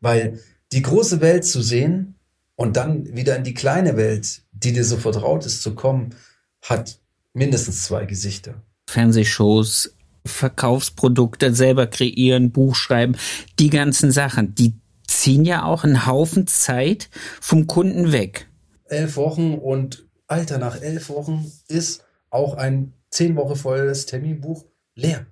Weil die große Welt zu sehen und dann wieder in die kleine Welt, die dir so vertraut ist, zu kommen, hat mindestens zwei Gesichter. Fernsehshows, Verkaufsprodukte selber kreieren, Buch schreiben, die ganzen Sachen, die ziehen ja auch einen Haufen Zeit vom Kunden weg. Elf Wochen und Alter, nach elf Wochen ist auch ein zehn Wochen volles Terminbuch leer.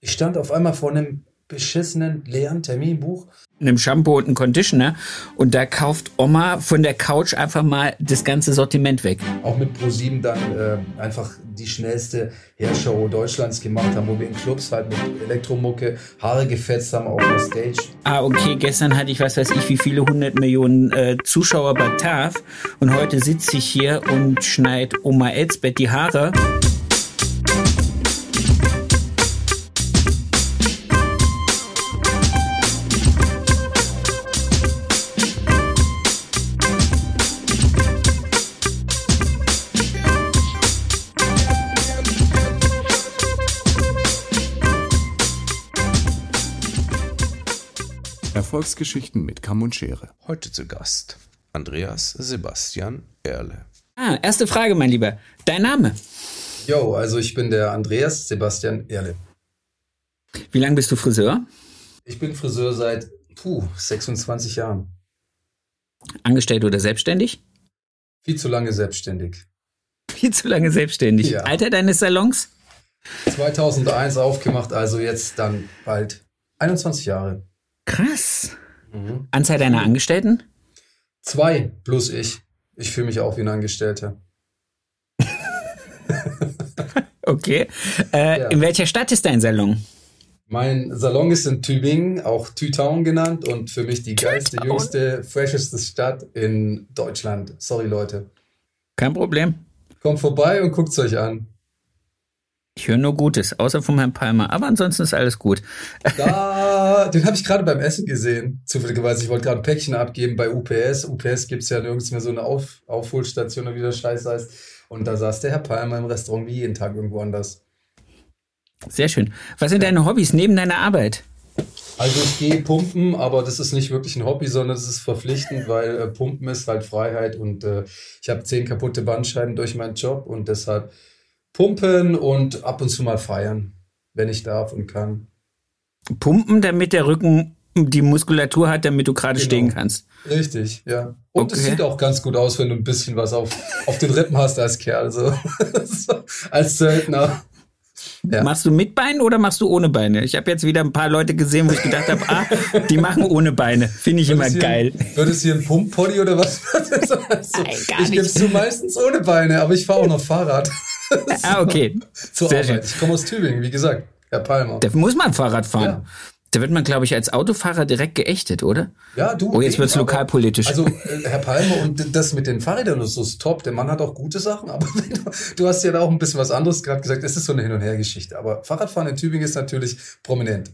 Ich stand auf einmal vor einem beschissenen leeren Terminbuch. Einem Shampoo und einem Conditioner und da kauft Oma von der Couch einfach mal das ganze Sortiment weg. Auch mit ProSieben dann äh, einfach die schnellste Hairshow Deutschlands gemacht haben, wo wir in Clubs halt mit Elektromucke Haare gefetzt haben auf der Stage. Ah, okay, gestern hatte ich was weiß ich wie viele hundert Millionen äh, Zuschauer bei TAF und heute sitze ich hier und schneid Oma Elsbeth die Haare. Erfolgsgeschichten mit Kamm und Schere. Heute zu Gast Andreas Sebastian Erle. Ah, erste Frage, mein Lieber. Dein Name? Jo, also ich bin der Andreas Sebastian Erle. Wie lange bist du Friseur? Ich bin Friseur seit puh, 26 Jahren. Angestellt oder selbstständig? Viel zu lange selbstständig. Viel zu lange selbstständig. Ja. Alter deines Salons? 2001 aufgemacht, also jetzt dann bald 21 Jahre. Krass. Mhm. Anzahl deiner Angestellten? Zwei plus ich. Ich fühle mich auch wie ein Angestellter. Okay. Äh, Ja. In welcher Stadt ist dein Salon? Mein Salon ist in Tübingen, auch Tütown genannt und für mich die geilste, jüngste, fresheste Stadt in Deutschland. Sorry Leute. Kein Problem. Kommt vorbei und guckt's euch an. Ich höre nur Gutes, außer vom Herrn Palmer. Aber ansonsten ist alles gut. Da, den habe ich gerade beim Essen gesehen. Zufälligerweise, ich wollte gerade ein Päckchen abgeben bei UPS. UPS gibt's ja nirgends mehr so eine Auf Aufholstation oder wie der Scheiß heißt. Und da saß der Herr Palmer im Restaurant wie jeden Tag irgendwo anders. Sehr schön. Was sind deine Hobbys neben deiner Arbeit? Also ich gehe pumpen, aber das ist nicht wirklich ein Hobby, sondern es ist verpflichtend, weil äh, Pumpen ist halt Freiheit und äh, ich habe zehn kaputte Bandscheiben durch meinen Job und deshalb pumpen und ab und zu mal feiern, wenn ich darf und kann. Pumpen, damit der Rücken die Muskulatur hat, damit du gerade Genau. stehen kannst. Richtig, ja. Und es Okay. sieht auch ganz gut aus, wenn du ein bisschen was auf, auf den Rippen hast als Kerl, so als Söldner. Ja. Machst du mit Beinen oder machst du ohne Beine? Ich habe jetzt wieder ein paar Leute gesehen, wo ich gedacht habe, ah, die machen ohne Beine. Finde ich Wird immer es geil. Wird es hier ein Pumppoddy oder was? also, Nein, gar ich gebe zu meistens ohne Beine, aber ich fahre auch noch Fahrrad. Ah, okay. Zur Sehr Arbeit. schön. Ich komme aus Tübingen, wie gesagt, Herr Palmer. Da muss man Fahrrad fahren. Ja. Da wird man, glaube ich, als Autofahrer direkt geächtet, oder? Ja, du. Oh, jetzt wird's aber- lokalpolitisch. Also, äh, Herr Palmer, und das mit den Fahrrädern ist so ist top. Der Mann hat auch gute Sachen, aber du hast ja da auch ein bisschen was anderes gerade gesagt. Es ist so eine Hin- und Her-Geschichte. Aber Fahrradfahren in Tübingen ist natürlich prominent.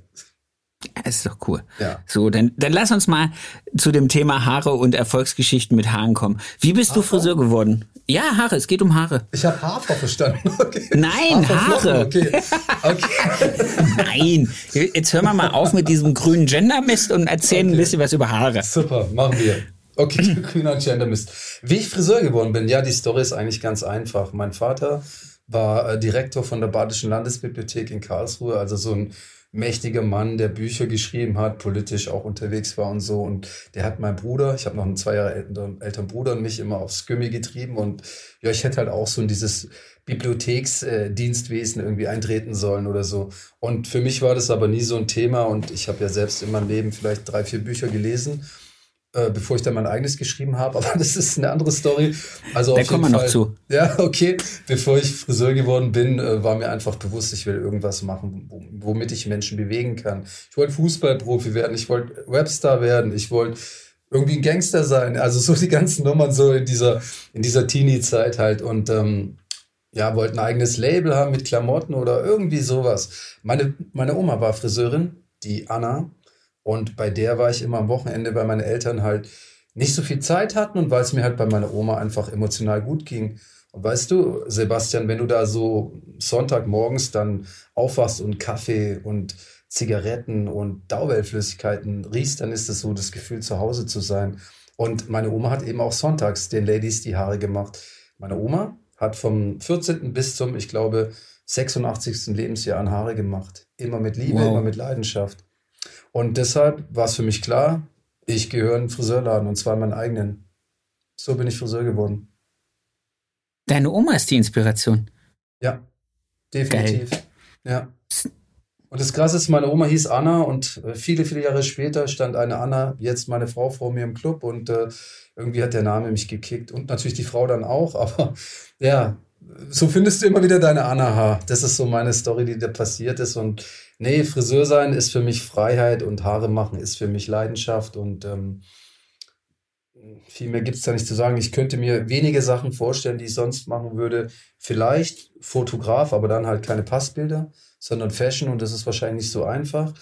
Das ist doch cool. Ja. So, dann, dann lass uns mal zu dem Thema Haare und Erfolgsgeschichten mit Haaren kommen. Wie bist du Friseur geworden? Ja, Haare, es geht um Haare. Ich habe Hafer verstanden. Okay. Nein, Haare. Okay. okay. Nein, jetzt hören wir mal auf mit diesem grünen Gendermist und erzählen ein Okay. bisschen was über Haare. Super, machen wir. Okay, grüner Gendermist. Wie ich Friseur geworden bin, ja, die Story ist eigentlich ganz einfach. Mein Vater war äh, Direktor von der Badischen Landesbibliothek in Karlsruhe, also so ein mächtiger Mann, der Bücher geschrieben hat, politisch auch unterwegs war und so. Und der hat meinen Bruder, ich habe noch einen zwei Jahre älteren, älteren Bruder und mich immer aufs Gummi getrieben. Und ja, ich hätte halt auch so in dieses Bibliotheksdienstwesen irgendwie eintreten sollen oder so. Und für mich war das aber nie so ein Thema. Und ich habe ja selbst in meinem Leben vielleicht drei, vier Bücher gelesen äh, bevor ich dann mein eigenes geschrieben habe. Aber das ist eine andere Story. Also Da kommen jeden wir noch zu. Ja, okay. Bevor ich Friseur geworden bin, äh, war mir einfach bewusst, ich will irgendwas machen, wo- womit ich Menschen bewegen kann. Ich wollte Fußballprofi werden, ich wollte Webstar werden, ich wollte irgendwie ein Gangster sein. Also so die ganzen Nummern so in dieser, in dieser Teenie-Zeit halt. Und ähm, ja, wollte ein eigenes Label haben mit Klamotten oder irgendwie sowas. Meine, meine Oma war Friseurin, die Anna. Und bei der war ich immer am Wochenende, weil meine Eltern halt nicht so viel Zeit hatten und weil es mir halt bei meiner Oma einfach emotional gut ging. Und weißt du, Sebastian, wenn du da so Sonntagmorgens dann aufwachst und Kaffee und Zigaretten und Dauerflüssigkeiten riechst, dann ist es so das Gefühl, zu Hause zu sein. Und meine Oma hat eben auch sonntags den Ladies die Haare gemacht. Meine Oma hat vom 14. bis zum, ich glaube, 86. Lebensjahr an Haare gemacht. Immer mit Liebe, wow. immer mit Leidenschaft. Und deshalb war es für mich klar, ich gehöre in einen Friseurladen und zwar in meinen eigenen. So bin ich Friseur geworden. Deine Oma ist die Inspiration. Ja, definitiv. Geil. Ja. Und das Krasse ist, meine Oma hieß Anna und äh, viele, viele Jahre später stand eine Anna, jetzt meine Frau, vor mir im Club und äh, irgendwie hat der Name mich gekickt und natürlich die Frau dann auch, aber ja, so findest du immer wieder deine Anna H. Das ist so meine Story, die da passiert ist und nee, Friseur sein ist für mich Freiheit und Haare machen ist für mich Leidenschaft und ähm, viel mehr gibt es da nicht zu sagen. Ich könnte mir wenige Sachen vorstellen, die ich sonst machen würde. Vielleicht Fotograf, aber dann halt keine Passbilder, sondern Fashion und das ist wahrscheinlich nicht so einfach.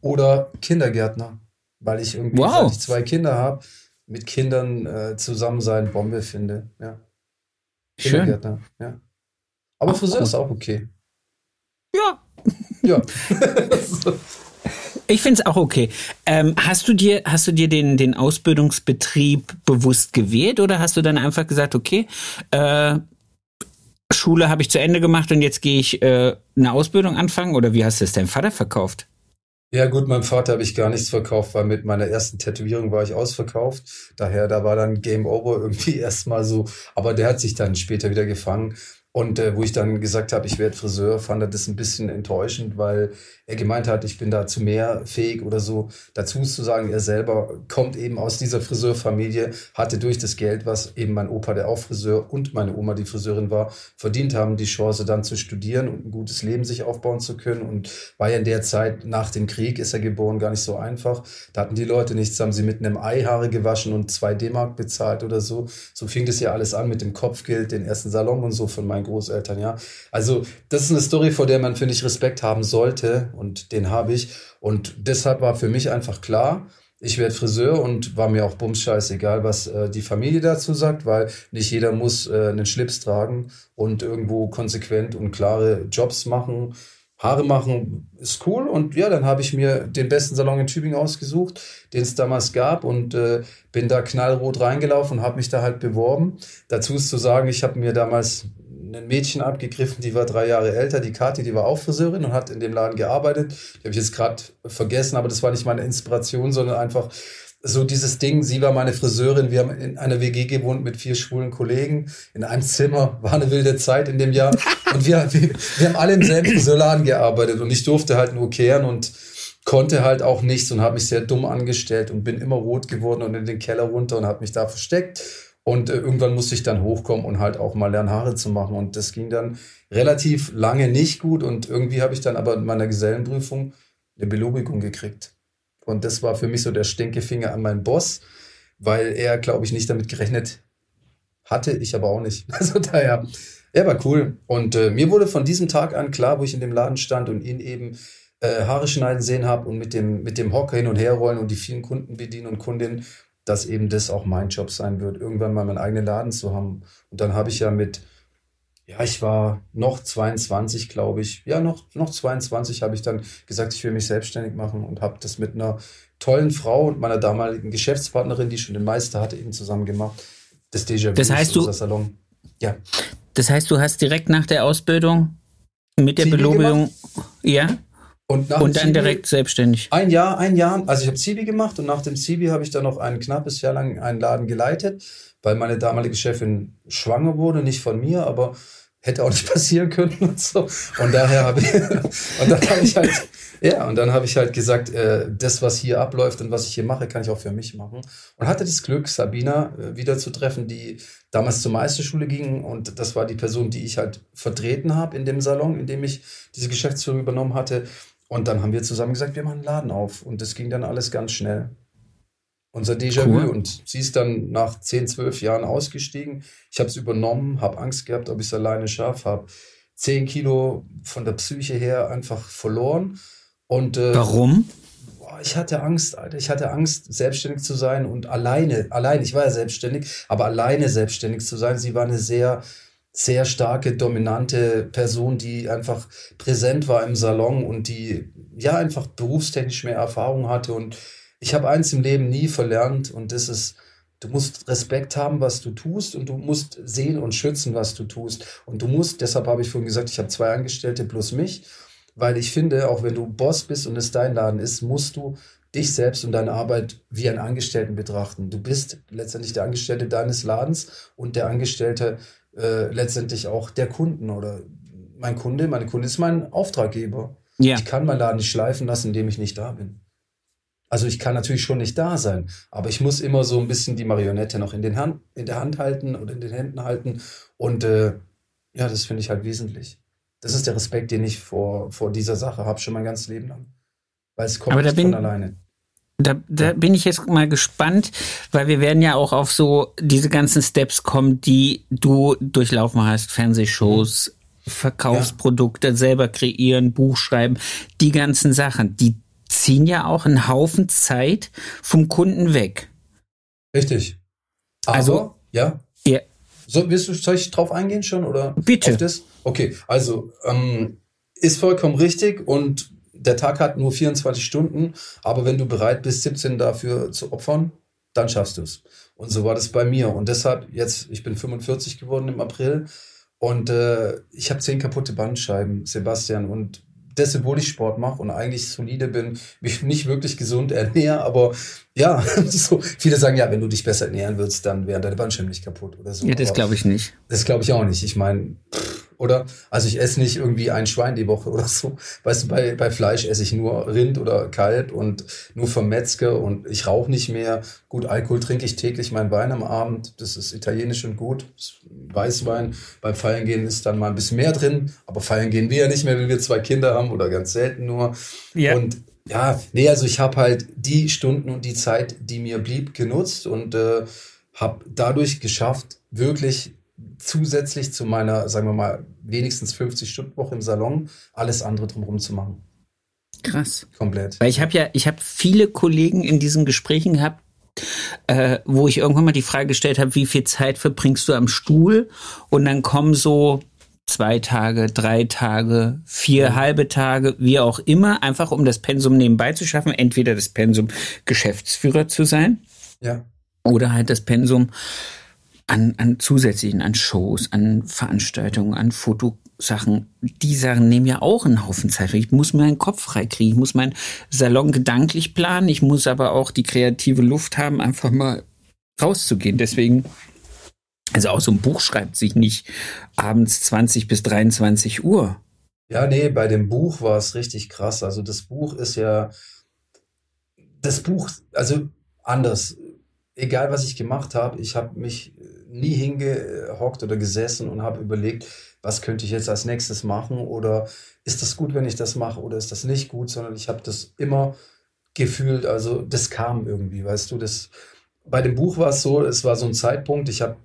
Oder Kindergärtner, weil ich irgendwie, wow. seit ich zwei Kinder habe, mit Kindern äh, zusammen sein Bombe finde. Ja. Kindergärtner, ja. Aber Friseur ist auch okay. Ja. Ja. Ich finde es auch okay. Ähm, hast du dir, hast du dir den, den Ausbildungsbetrieb bewusst gewählt oder hast du dann einfach gesagt, okay, äh, Schule habe ich zu Ende gemacht und jetzt gehe ich äh, eine Ausbildung anfangen oder wie hast du es deinem Vater verkauft? Ja gut, meinem Vater habe ich gar nichts verkauft, weil mit meiner ersten Tätowierung war ich ausverkauft. Daher, da war dann Game Over irgendwie erstmal so. Aber der hat sich dann später wieder gefangen. Und äh, wo ich dann gesagt habe, ich werde Friseur, fand er das ein bisschen enttäuschend, weil er gemeint hat, ich bin da zu mehr fähig oder so. Dazu zu sagen, er selber kommt eben aus dieser Friseurfamilie, hatte durch das Geld, was eben mein Opa, der auch Friseur und meine Oma, die Friseurin war, verdient haben, die Chance dann zu studieren und ein gutes Leben sich aufbauen zu können. Und war ja in der Zeit, nach dem Krieg ist er geboren, gar nicht so einfach. Da hatten die Leute nichts, haben sie mit einem Ei Haare gewaschen und zwei D-Mark bezahlt oder so. So fing das ja alles an mit dem Kopfgeld, den ersten Salon und so von meinen Großeltern, ja. Also das ist eine Story, vor der man, finde ich, Respekt haben sollte und den habe ich. Und deshalb war für mich einfach klar, ich werde Friseur und war mir auch bums egal, was äh, die Familie dazu sagt, weil nicht jeder muss äh, einen Schlips tragen und irgendwo konsequent und klare Jobs machen. Haare machen ist cool und ja, dann habe ich mir den besten Salon in Tübingen ausgesucht, den es damals gab und äh, bin da knallrot reingelaufen und habe mich da halt beworben. Dazu ist zu sagen, ich habe mir damals ein Mädchen abgegriffen, die war drei Jahre älter, die Kathi, die war auch Friseurin und hat in dem Laden gearbeitet. Die habe ich jetzt gerade vergessen, aber das war nicht meine Inspiration, sondern einfach so dieses Ding, sie war meine Friseurin, wir haben in einer WG gewohnt mit vier schwulen Kollegen, in einem Zimmer, war eine wilde Zeit in dem Jahr. Und wir, wir, wir haben alle im selben Friseurladen gearbeitet und ich durfte halt nur kehren und konnte halt auch nichts und habe mich sehr dumm angestellt und bin immer rot geworden und in den Keller runter und habe mich da versteckt und äh, irgendwann musste ich dann hochkommen und halt auch mal lernen, Haare zu machen. Und das ging dann relativ lange nicht gut. Und irgendwie habe ich dann aber in meiner Gesellenprüfung eine Belobigung gekriegt. Und das war für mich so der Stinkefinger an meinen Boss, weil er, glaube ich, nicht damit gerechnet hatte. Ich aber auch nicht. Also daher, er war cool. Und äh, mir wurde von diesem Tag an klar, wo ich in dem Laden stand und ihn eben äh, Haare schneiden sehen habe und mit dem, mit dem Hocker hin und her rollen und die vielen Kunden bedienen und Kundinnen dass eben das auch mein Job sein wird, irgendwann mal meinen eigenen Laden zu haben. Und dann habe ich ja mit, ja, ich war noch 22, glaube ich, ja, noch, noch 22 habe ich dann gesagt, ich will mich selbstständig machen und habe das mit einer tollen Frau und meiner damaligen Geschäftspartnerin, die schon den Meister hatte, eben zusammen gemacht. Das Déjà-vu das heißt, du, Salon. Ja. Das heißt, du hast direkt nach der Ausbildung mit der Belobigung, ja? Und, und dann Zibi, direkt selbstständig. Ein Jahr, ein Jahr. Also ich habe Zibi gemacht und nach dem Zibi habe ich dann noch ein knappes Jahr lang einen Laden geleitet, weil meine damalige Chefin schwanger wurde, nicht von mir, aber hätte auch nicht passieren können und so. Und daher habe ich, und dann habe ich halt, ja, und dann habe ich halt gesagt, äh, das, was hier abläuft und was ich hier mache, kann ich auch für mich machen. Und hatte das Glück, Sabina äh, wieder zu treffen, die damals zur Meisterschule ging. Und das war die Person, die ich halt vertreten habe in dem Salon, in dem ich diese Geschäftsführung übernommen hatte. Und dann haben wir zusammen gesagt, wir machen einen Laden auf. Und das ging dann alles ganz schnell. Unser Déjà-vu. Cool. Und sie ist dann nach 10, 12 Jahren ausgestiegen. Ich habe es übernommen, habe Angst gehabt, ob ich es alleine schaffe, habe 10 Kilo von der Psyche her einfach verloren. Und, äh, Warum? ich hatte Angst, Alter. Ich hatte Angst, selbstständig zu sein und alleine, allein, ich war ja selbstständig, aber alleine selbstständig zu sein. Sie war eine sehr sehr starke, dominante Person, die einfach präsent war im Salon und die ja einfach berufstechnisch mehr Erfahrung hatte. Und ich habe eins im Leben nie verlernt und das ist, du musst Respekt haben, was du tust und du musst sehen und schützen, was du tust. Und du musst, deshalb habe ich vorhin gesagt, ich habe zwei Angestellte plus mich, weil ich finde, auch wenn du Boss bist und es dein Laden ist, musst du dich selbst und deine Arbeit wie einen Angestellten betrachten. Du bist letztendlich der Angestellte deines Ladens und der Angestellte äh, letztendlich auch der Kunden oder mein Kunde, meine Kunde ist mein Auftraggeber. Ja. Ich kann mein Laden nicht schleifen lassen, indem ich nicht da bin. Also ich kann natürlich schon nicht da sein, aber ich muss immer so ein bisschen die Marionette noch in, den Hand, in der Hand halten oder in den Händen halten. Und äh, ja, das finde ich halt wesentlich. Das ist der Respekt, den ich vor, vor dieser Sache habe, schon mein ganzes Leben lang. Weil es kommt nicht bin, von alleine. Da, da bin ich jetzt mal gespannt, weil wir werden ja auch auf so diese ganzen Steps kommen, die du durchlaufen hast, Fernsehshows, mhm. Verkaufsprodukte ja. selber kreieren, Buch schreiben, die ganzen Sachen, die ziehen ja auch einen Haufen Zeit vom Kunden weg. Richtig. Aber, also, ja. Ja. So, willst du, soll ich drauf eingehen schon oder? Bitte. Okay, also ähm, ist vollkommen richtig und der Tag hat nur 24 Stunden, aber wenn du bereit bist, 17 dafür zu opfern, dann schaffst du es. Und so war das bei mir. Und deshalb, jetzt, ich bin 45 geworden im April und äh, ich habe zehn kaputte Bandscheiben, Sebastian. Und das, obwohl ich Sport mache und eigentlich solide bin, mich nicht wirklich gesund ernähre, aber ja, so viele sagen ja, wenn du dich besser ernähren würdest, dann wären deine Bandscheiben nicht kaputt oder so. Ja, das glaube ich nicht. Das glaube ich auch nicht. Ich meine, oder? Also ich esse nicht irgendwie ein Schwein die Woche oder so. Weißt du, bei, bei Fleisch esse ich nur Rind oder Kalb und nur vom Metzger und ich rauche nicht mehr. Gut, Alkohol trinke ich täglich meinen Wein am Abend. Das ist italienisch und gut. Weißwein. Beim Feiern gehen ist dann mal ein bisschen mehr drin. Aber feiern gehen wir ja nicht mehr, wenn wir zwei Kinder haben oder ganz selten nur. Ja. Und ja, nee, also ich habe halt die Stunden und die Zeit, die mir blieb, genutzt und äh, habe dadurch geschafft, wirklich zusätzlich zu meiner, sagen wir mal, wenigstens 50-Stunden-Woche im Salon alles andere drumherum zu machen. Krass. Komplett. Weil ich habe ja, ich habe viele Kollegen in diesen Gesprächen gehabt, äh, wo ich irgendwann mal die Frage gestellt habe, wie viel Zeit verbringst du am Stuhl? Und dann kommen so zwei Tage, drei Tage, vier ja. halbe Tage, wie auch immer, einfach um das Pensum nebenbei zu schaffen. Entweder das Pensum Geschäftsführer zu sein. Ja. Oder halt das Pensum an, an zusätzlichen, an Shows, an Veranstaltungen, an Fotosachen. Die Sachen nehmen ja auch einen Haufen Zeit. Ich muss meinen Kopf freikriegen. Ich muss meinen Salon gedanklich planen. Ich muss aber auch die kreative Luft haben, einfach mal rauszugehen. Deswegen, also auch so ein Buch schreibt sich nicht abends 20 bis 23 Uhr. Ja, nee, bei dem Buch war es richtig krass. Also das Buch ist ja, das Buch, also anders. Egal was ich gemacht habe, ich habe mich nie hingehockt oder gesessen und habe überlegt, was könnte ich jetzt als nächstes machen oder ist das gut, wenn ich das mache oder ist das nicht gut, sondern ich habe das immer gefühlt, also das kam irgendwie, weißt du, das bei dem Buch war es so, es war so ein Zeitpunkt, ich habe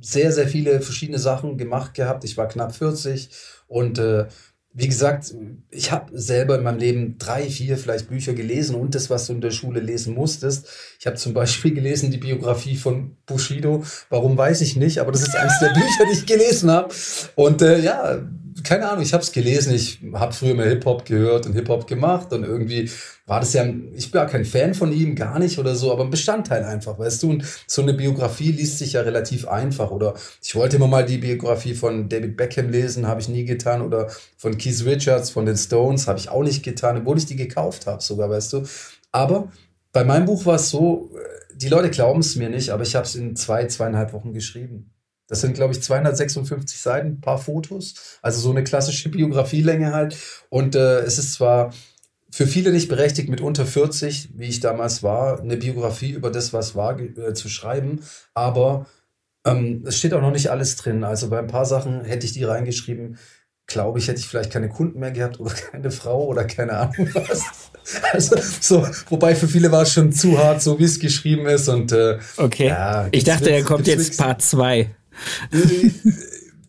sehr, sehr viele verschiedene Sachen gemacht gehabt, ich war knapp 40 und äh, wie gesagt, ich habe selber in meinem Leben drei, vier vielleicht Bücher gelesen und das, was du in der Schule lesen musstest. Ich habe zum Beispiel gelesen die Biografie von Bushido. Warum weiß ich nicht, aber das ist eines der Bücher, die ich gelesen habe. Und äh, ja, keine Ahnung, ich habe es gelesen. Ich habe früher mal Hip-Hop gehört und Hip-Hop gemacht und irgendwie war das ja, ich bin ja kein Fan von ihm, gar nicht oder so, aber ein Bestandteil einfach, weißt du? Und so eine Biografie liest sich ja relativ einfach. Oder ich wollte immer mal die Biografie von David Beckham lesen, habe ich nie getan. Oder von Keith Richards, von den Stones, habe ich auch nicht getan, obwohl ich die gekauft habe sogar, weißt du? Aber bei meinem Buch war es so, die Leute glauben es mir nicht, aber ich habe es in zwei, zweieinhalb Wochen geschrieben. Das sind, glaube ich, 256 Seiten, ein paar Fotos. Also so eine klassische Biografielänge halt. Und äh, es ist zwar für viele nicht berechtigt, mit unter 40, wie ich damals war, eine Biografie über das, was war, äh, zu schreiben. Aber ähm, es steht auch noch nicht alles drin. Also bei ein paar Sachen hätte ich die reingeschrieben, glaube ich, hätte ich vielleicht keine Kunden mehr gehabt oder keine Frau oder keine Ahnung was. Also so, wobei für viele war es schon zu hart, so wie es geschrieben ist. Und äh, okay. Ja, ich dachte, er kommt jetzt Part 2.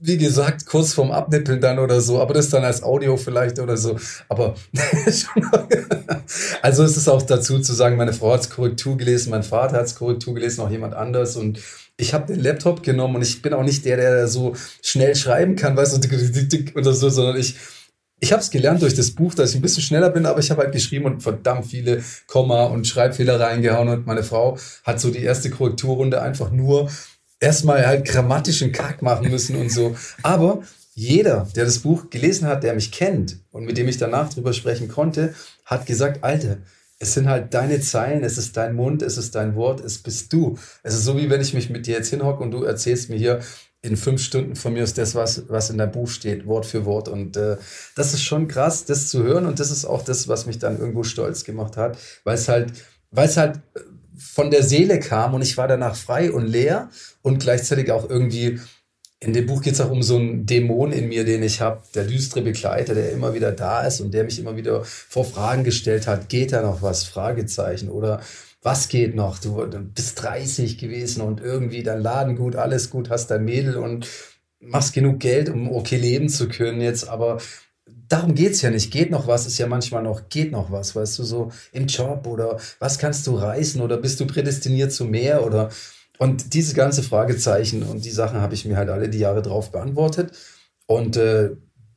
wie gesagt, kurz vorm Abnippeln dann oder so, aber das dann als Audio vielleicht oder so. Aber also es ist auch dazu zu sagen, meine Frau hat Korrektur gelesen, mein Vater hat Korrektur gelesen, auch jemand anders und ich habe den Laptop genommen und ich bin auch nicht der, der so schnell schreiben kann, weißt du, oder so, sondern ich ich habe es gelernt durch das Buch, dass ich ein bisschen schneller bin, aber ich habe halt geschrieben und verdammt viele Komma und Schreibfehler reingehauen und meine Frau hat so die erste Korrekturrunde einfach nur erstmal halt grammatischen Kack machen müssen und so. Aber jeder, der das Buch gelesen hat, der mich kennt und mit dem ich danach drüber sprechen konnte, hat gesagt, Alter, es sind halt deine Zeilen, es ist dein Mund, es ist dein Wort, es bist du. Es ist so, wie wenn ich mich mit dir jetzt hinhocke und du erzählst mir hier, in fünf Stunden von mir ist das, was, was in deinem Buch steht, Wort für Wort. Und äh, das ist schon krass, das zu hören. Und das ist auch das, was mich dann irgendwo stolz gemacht hat, weil es halt, weil es halt von der Seele kam und ich war danach frei und leer und gleichzeitig auch irgendwie in dem Buch geht es auch um so einen Dämon in mir, den ich habe, der düstere Begleiter, der immer wieder da ist und der mich immer wieder vor Fragen gestellt hat. Geht da noch was? Fragezeichen. Oder was geht noch? Du, bist 30 gewesen und irgendwie dein Laden gut, alles gut, hast dein Mädel und machst genug Geld, um okay leben zu können jetzt, aber darum geht's ja nicht. Geht noch was, ist ja manchmal noch, geht noch was, weißt du, so im Job oder was kannst du reißen oder bist du prädestiniert zu mehr oder und diese ganze Fragezeichen und die Sachen habe ich mir halt alle die Jahre drauf beantwortet und äh,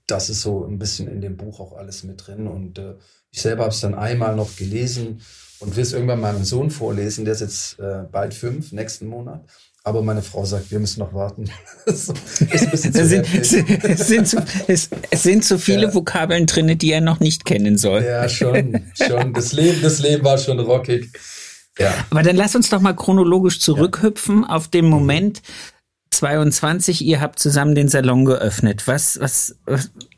das ist so ein bisschen in dem Buch auch alles mit drin und äh, ich selber habe es dann einmal noch gelesen und will es irgendwann meinem Sohn vorlesen. Der ist jetzt äh, bald fünf, nächsten Monat. Aber meine Frau sagt, wir müssen noch warten. es, sind, es, sind zu, es, es sind zu viele ja. Vokabeln drin, die er noch nicht kennen soll. Ja, schon, schon. Das Leben, das Leben war schon rockig. Ja. Aber dann lass uns doch mal chronologisch zurückhüpfen ja. auf den Moment 22. Ihr habt zusammen den Salon geöffnet. Was, was,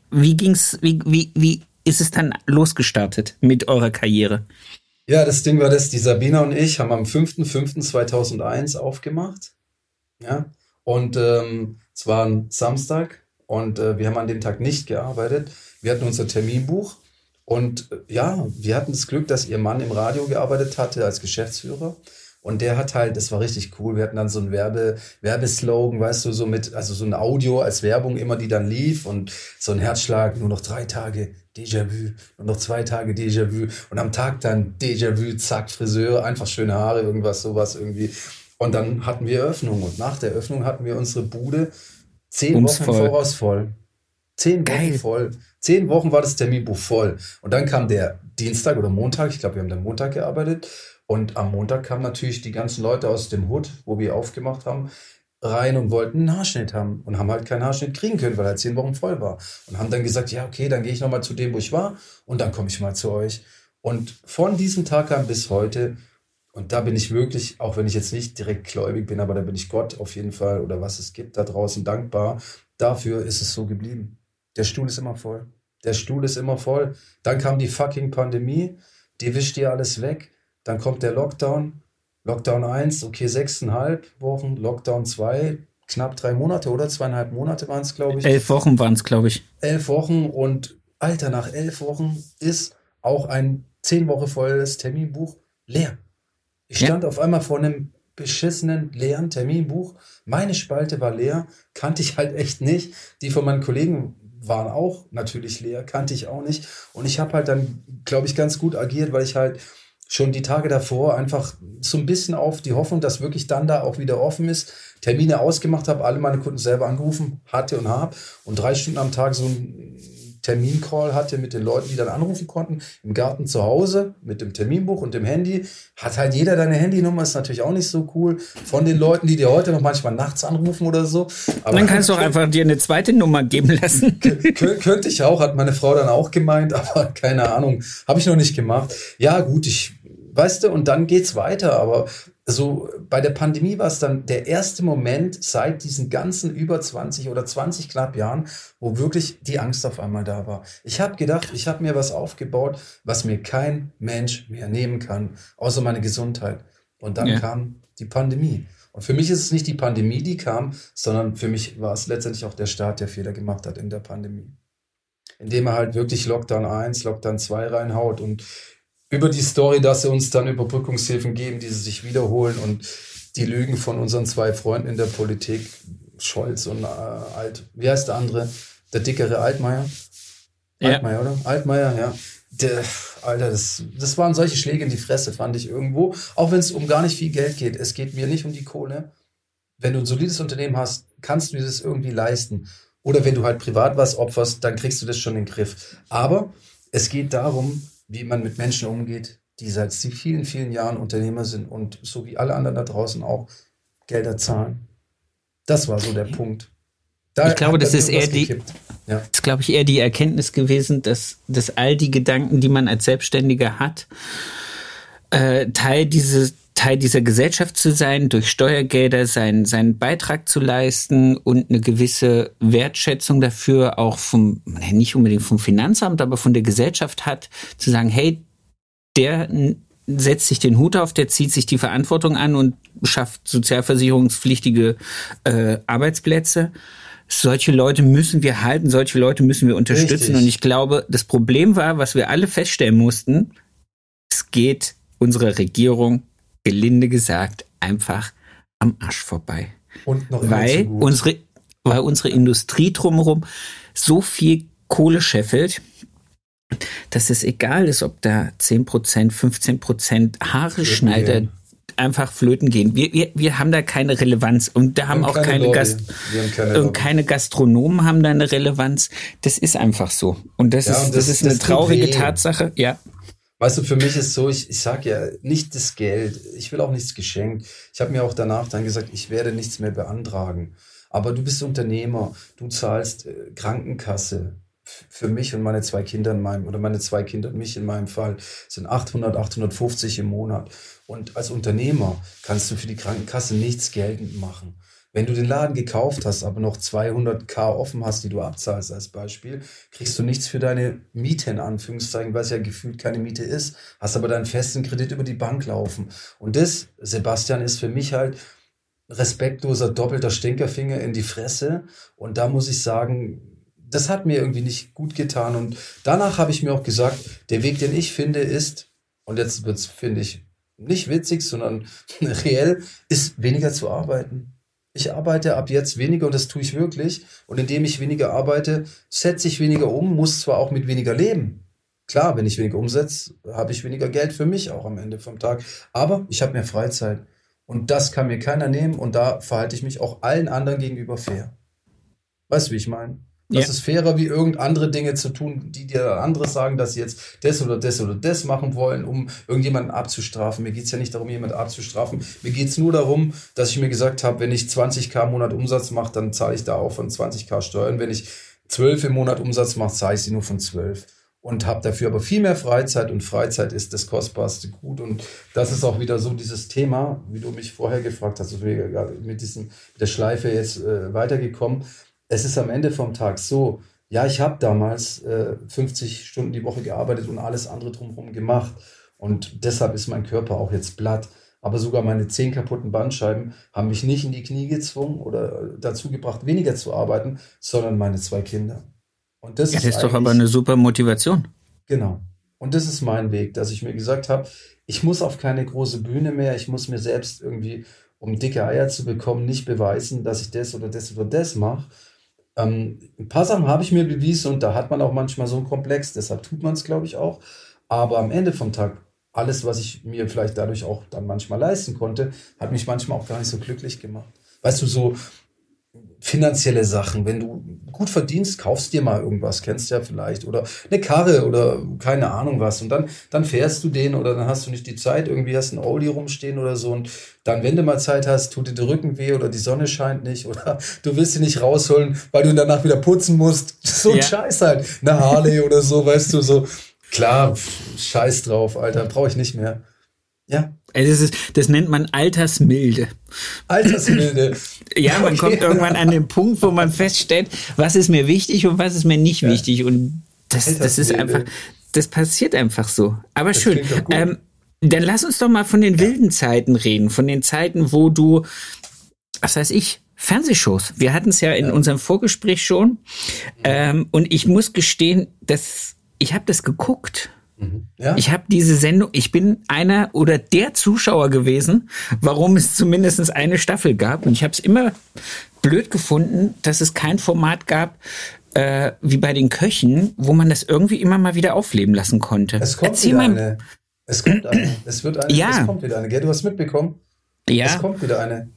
wie ging's, wie, wie, wie ist es dann losgestartet mit eurer Karriere? Ja, das Ding war das, die Sabina und ich haben am 5.5.2001 aufgemacht. Ja, und ähm, es war ein Samstag und äh, wir haben an dem Tag nicht gearbeitet. Wir hatten unser Terminbuch und äh, ja, wir hatten das Glück, dass ihr Mann im Radio gearbeitet hatte als Geschäftsführer. Und der hat halt, das war richtig cool. Wir hatten dann so einen Werbe, Werbeslogan, weißt du, so mit, also so ein Audio als Werbung immer, die dann lief und so ein Herzschlag, nur noch drei Tage, Déjà-vu, nur noch zwei Tage Déjà-vu und am Tag dann Déjà-vu, zack, Friseur, einfach schöne Haare, irgendwas, sowas irgendwie. Und dann hatten wir Eröffnung und nach der Eröffnung hatten wir unsere Bude zehn Ums Wochen voll. voraus voll. Zehn Wochen voll. Zehn Wochen war das Terminbuch voll. Und dann kam der Dienstag oder Montag, ich glaube, wir haben dann Montag gearbeitet. Und am Montag kamen natürlich die ganzen Leute aus dem Hood, wo wir aufgemacht haben, rein und wollten einen Haarschnitt haben und haben halt keinen Haarschnitt kriegen können, weil er zehn Wochen voll war. Und haben dann gesagt, ja, okay, dann gehe ich nochmal zu dem, wo ich war und dann komme ich mal zu euch. Und von diesem Tag an bis heute, und da bin ich wirklich, auch wenn ich jetzt nicht direkt gläubig bin, aber da bin ich Gott auf jeden Fall oder was es gibt da draußen dankbar. Dafür ist es so geblieben. Der Stuhl ist immer voll. Der Stuhl ist immer voll. Dann kam die fucking Pandemie, die wischt dir alles weg. Dann kommt der Lockdown. Lockdown 1, okay, sechseinhalb Wochen. Lockdown 2, knapp drei Monate oder zweieinhalb Monate waren es, glaube ich. Elf Wochen waren es, glaube ich. Elf Wochen und Alter, nach elf Wochen ist auch ein zehn Wochen volles Terminbuch leer. Ich stand ja. auf einmal vor einem beschissenen, leeren Terminbuch. Meine Spalte war leer, kannte ich halt echt nicht. Die von meinen Kollegen waren auch natürlich leer, kannte ich auch nicht. Und ich habe halt dann, glaube ich, ganz gut agiert, weil ich halt schon die Tage davor einfach so ein bisschen auf die Hoffnung, dass wirklich dann da auch wieder offen ist, Termine ausgemacht habe, alle meine Kunden selber angerufen hatte und habe und drei Stunden am Tag so ein Termincall hatte mit den Leuten, die dann anrufen konnten, im Garten zu Hause mit dem Terminbuch und dem Handy. Hat halt jeder deine Handynummer, ist natürlich auch nicht so cool. Von den Leuten, die dir heute noch manchmal nachts anrufen oder so. Aber dann kannst du auch einfach dir eine zweite Nummer geben lassen. könnte ich auch, hat meine Frau dann auch gemeint, aber keine Ahnung, habe ich noch nicht gemacht. Ja, gut, ich weißt du, und dann geht's weiter. Aber so bei der Pandemie war es dann der erste Moment seit diesen ganzen über 20 oder 20 knapp Jahren, wo wirklich die Angst auf einmal da war. Ich habe gedacht, ich habe mir was aufgebaut, was mir kein Mensch mehr nehmen kann, außer meine Gesundheit. Und dann ja. kam die Pandemie. Und für mich ist es nicht die Pandemie, die kam, sondern für mich war es letztendlich auch der Staat, der Fehler gemacht hat in der Pandemie. Indem er halt wirklich Lockdown 1, Lockdown 2 reinhaut und über die Story, dass sie uns dann Überbrückungshilfen geben, die sie sich wiederholen und die Lügen von unseren zwei Freunden in der Politik, Scholz und äh, Alt, wie heißt der andere? Der dickere Altmaier? Ja. Altmaier, oder? Altmaier, ja. Der, Alter, das, das waren solche Schläge in die Fresse, fand ich irgendwo. Auch wenn es um gar nicht viel Geld geht. Es geht mir nicht um die Kohle. Wenn du ein solides Unternehmen hast, kannst du dir das irgendwie leisten. Oder wenn du halt privat was opferst, dann kriegst du das schon in den Griff. Aber es geht darum, wie man mit Menschen umgeht, die seit vielen, vielen Jahren Unternehmer sind und so wie alle anderen da draußen auch Gelder zahlen. Das war so der Punkt. Da Ich glaube, das ist eher die-. Ja. Das ist, glaube ich, eher die Erkenntnis gewesen, dass, dass all die Gedanken, die man als Selbstständiger hat, äh, Teil, diese, Teil dieser Gesellschaft zu sein, durch Steuergelder seinen, seinen Beitrag zu leisten und eine gewisse Wertschätzung dafür auch vom, nicht unbedingt vom Finanzamt, aber von der Gesellschaft hat, zu sagen, hey, der setzt sich den Hut auf, der zieht sich die Verantwortung an und schafft sozialversicherungspflichtige äh, Arbeitsplätze. Solche Leute müssen wir halten, solche Leute müssen wir unterstützen. Richtig. Und ich glaube, das Problem war, was wir alle feststellen mussten, es geht unserer Regierung, gelinde gesagt, einfach am Arsch vorbei Und noch weil unsere, weil unsere Industrie drumherum so viel Kohle scheffelt, dass es egal ist, ob da 10%, 15% Haare Schneider einfach flöten gehen. Wir, wir, wir haben da keine Relevanz und da haben Wir auch haben keine. Gast haben keine und keine Gastronomen haben da eine Relevanz. Das ist einfach so. Und das Ja, ist, und das, das- ist eine das traurige. Tatsache. Ja. Weißt du, für mich ist so, ich, ich sag ja, nicht das Geld. Ich will auch nichts geschenkt. Ich habe mir auch danach dann gesagt, ich werde nichts mehr beantragen. Aber du bist Unternehmer, du zahlst äh, Krankenkasse. Für mich und meine zwei Kinder in meinem, oder meine zwei Kinder und mich in meinem Fall, sind 800, 850 im Monat. Und als Unternehmer kannst du für die Krankenkasse nichts geltend machen. Wenn du den Laden gekauft hast, aber noch 200k offen hast, die du abzahlst als Beispiel, kriegst du nichts für deine Miete in Anführungszeichen, weil es ja gefühlt keine Miete ist, hast aber deinen festen Kredit über die Bank laufen. Und das, Sebastian, ist für mich halt respektloser doppelter Stinkerfinger in die Fresse. Und da muss ich sagen, das hat mir irgendwie nicht gut getan. Und danach habe ich mir auch gesagt, der Weg, den ich finde, ist, und jetzt wird's, finde ich, nicht witzig, sondern reell, ist weniger zu arbeiten. Ich arbeite ab jetzt weniger und das tue ich wirklich. Und indem ich weniger arbeite, setze ich weniger um, muss zwar auch mit weniger leben. Klar, wenn ich weniger umsetze, habe ich weniger Geld für mich auch am Ende vom Tag. Aber ich habe mehr Freizeit. Und das kann mir keiner nehmen und da verhalte ich mich auch allen anderen gegenüber fair. Weißt du, wie ich meine? Das Ja. ist fairer, wie irgend andere Dinge zu tun, die dir andere sagen, dass sie jetzt das oder das oder das machen wollen, um irgendjemanden abzustrafen. Mir geht's ja nicht darum, jemanden abzustrafen. Mir geht's nur darum, dass ich mir gesagt habe, wenn ich 20k im Monat Umsatz mache, dann zahle ich da auch von 20k Steuern. Wenn ich 12 im Monat Umsatz mache, zahle ich sie nur von 12 und habe dafür aber viel mehr Freizeit und Freizeit ist das kostbarste Gut und das ist auch wieder so dieses Thema, wie du mich vorher gefragt hast, mit diesem mit der Schleife jetzt äh, weitergekommen. Es ist am Ende vom Tag so, ja, ich habe damals äh, 50 Stunden die Woche gearbeitet und alles andere drumherum gemacht und deshalb ist mein Körper auch jetzt platt. Aber sogar meine zehn kaputten Bandscheiben haben mich nicht in die Knie gezwungen oder dazu gebracht, weniger zu arbeiten, sondern meine zwei Kinder. Und das, Ja, ist das ist doch aber eine super Motivation. Genau. Und das ist mein Weg, dass ich mir gesagt habe, ich muss auf keine große Bühne mehr, ich muss mir selbst irgendwie, um dicke Eier zu bekommen, nicht beweisen, dass ich das oder das oder das mache. Ähm, ein paar Sachen habe ich mir bewiesen und da hat man auch manchmal so einen Komplex, deshalb tut man es, glaube ich, auch. Aber am Ende vom Tag, alles, was ich mir vielleicht dadurch auch dann manchmal leisten konnte, hat mich manchmal auch gar nicht so glücklich gemacht. Weißt du, so finanzielle Sachen. Wenn du gut verdienst, kaufst dir mal irgendwas, kennst du ja vielleicht. Oder eine Karre oder keine Ahnung was. Und dann, dann fährst du den oder dann hast du nicht die Zeit, irgendwie hast einen Audi rumstehen oder so. Und dann, wenn du mal Zeit hast, tut dir der Rücken weh oder die Sonne scheint nicht oder du willst sie nicht rausholen, weil du ihn danach wieder putzen musst. So ein Ja. Scheiß halt. Eine Harley oder so, weißt du, so. Klar, scheiß drauf, Alter, brauche ich nicht mehr. Ja, Also Das, ist, das nennt man Altersmilde. Altersmilde. Ja, man Okay. kommt irgendwann an den Punkt, wo man feststellt, was ist mir wichtig und was ist mir nicht wichtig. Und das, das ist einfach, das passiert einfach so. Aber schön. doch gut. Ähm, dann lass uns doch mal von den wilden Zeiten reden, von den Zeiten, wo du, was weiß ich, Fernsehshows. Wir hatten es ja in unserem Vorgespräch schon. Ähm, und ich muss gestehen, dass ich habe das geguckt. Ja? Ich habe diese Sendung, ich bin einer oder der Zuschauer gewesen, warum es zumindest eine Staffel gab. Und ich habe es immer blöd gefunden, dass es kein Format gab, äh, wie bei den Köchen, wo man das irgendwie immer mal wieder aufleben lassen konnte. Es kommt Erzähl wieder mal. eine. Es kommt eine. Es wird eine. Ja. Es kommt wieder eine. Gell, du hast mitbekommen? Ja, Es kommt wieder eine.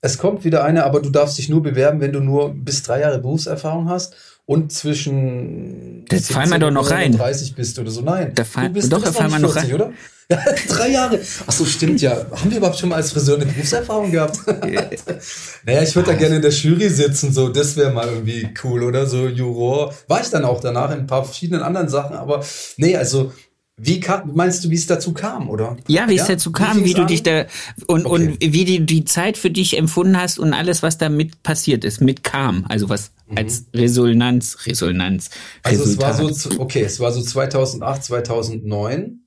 Es kommt wieder eine, aber du darfst dich nur bewerben, wenn du nur bis drei Jahre Berufserfahrung hast und zwischen Da fallen wir doch noch rein. 30 bist oder so. Nein. Da fall- du bist, doch, du bist da fallen wir noch 40, oder? Drei Jahre. Ach so, stimmt ja. Haben wir überhaupt schon mal als Friseur eine Berufserfahrung gehabt? naja, ich würde da gerne in der Jury sitzen, so, das wäre mal irgendwie cool, oder? So Juror. War ich dann auch danach in ein paar verschiedenen anderen Sachen, aber nee, also, wie kam, meinst du, wie es dazu kam, oder? Ja, wie es dazu kam, fing's wie du an? dich da und, Okay. und wie die, die Zeit für dich empfunden hast und alles, was damit passiert ist, mitkam. Also was als Resonanz, Resonanz, Mhm. Also es war so, okay, es war so 2008, 2009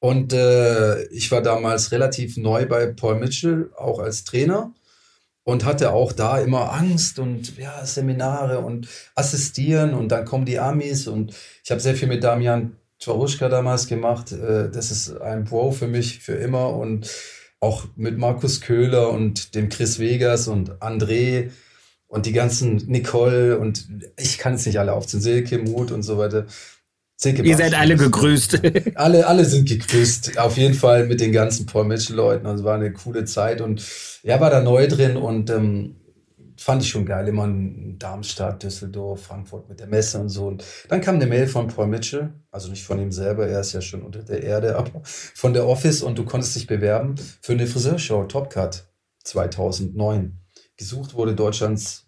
und äh, ich war damals relativ neu bei Paul Mitchell, auch als Trainer und hatte auch da immer Angst und ja, Seminare und assistieren und dann kommen die Amis und ich habe sehr viel mit Damian Twaruschka damals gemacht. Äh, das ist ein Bro für mich für immer und auch mit Markus Köhler und dem Chris Vegas und André und die ganzen Nicole und ich kann es nicht alle aufzählen, Silke, Mut und so weiter. Silke Ihr seid alle gegrüßt. Alle, alle sind gegrüßt. Auf jeden Fall mit den ganzen Paul Mitchell-Leuten. Also war eine coole Zeit und er war da neu drin und ähm, fand ich schon geil. Immer in Darmstadt, Düsseldorf, Frankfurt mit der Messe und so. Und dann kam eine Mail von Paul Mitchell, also nicht von ihm selber, er ist ja schon unter der Erde, aber von der Office und du konntest dich bewerben für eine Friseurshow, Top Cut 2009. Gesucht wurde Deutschlands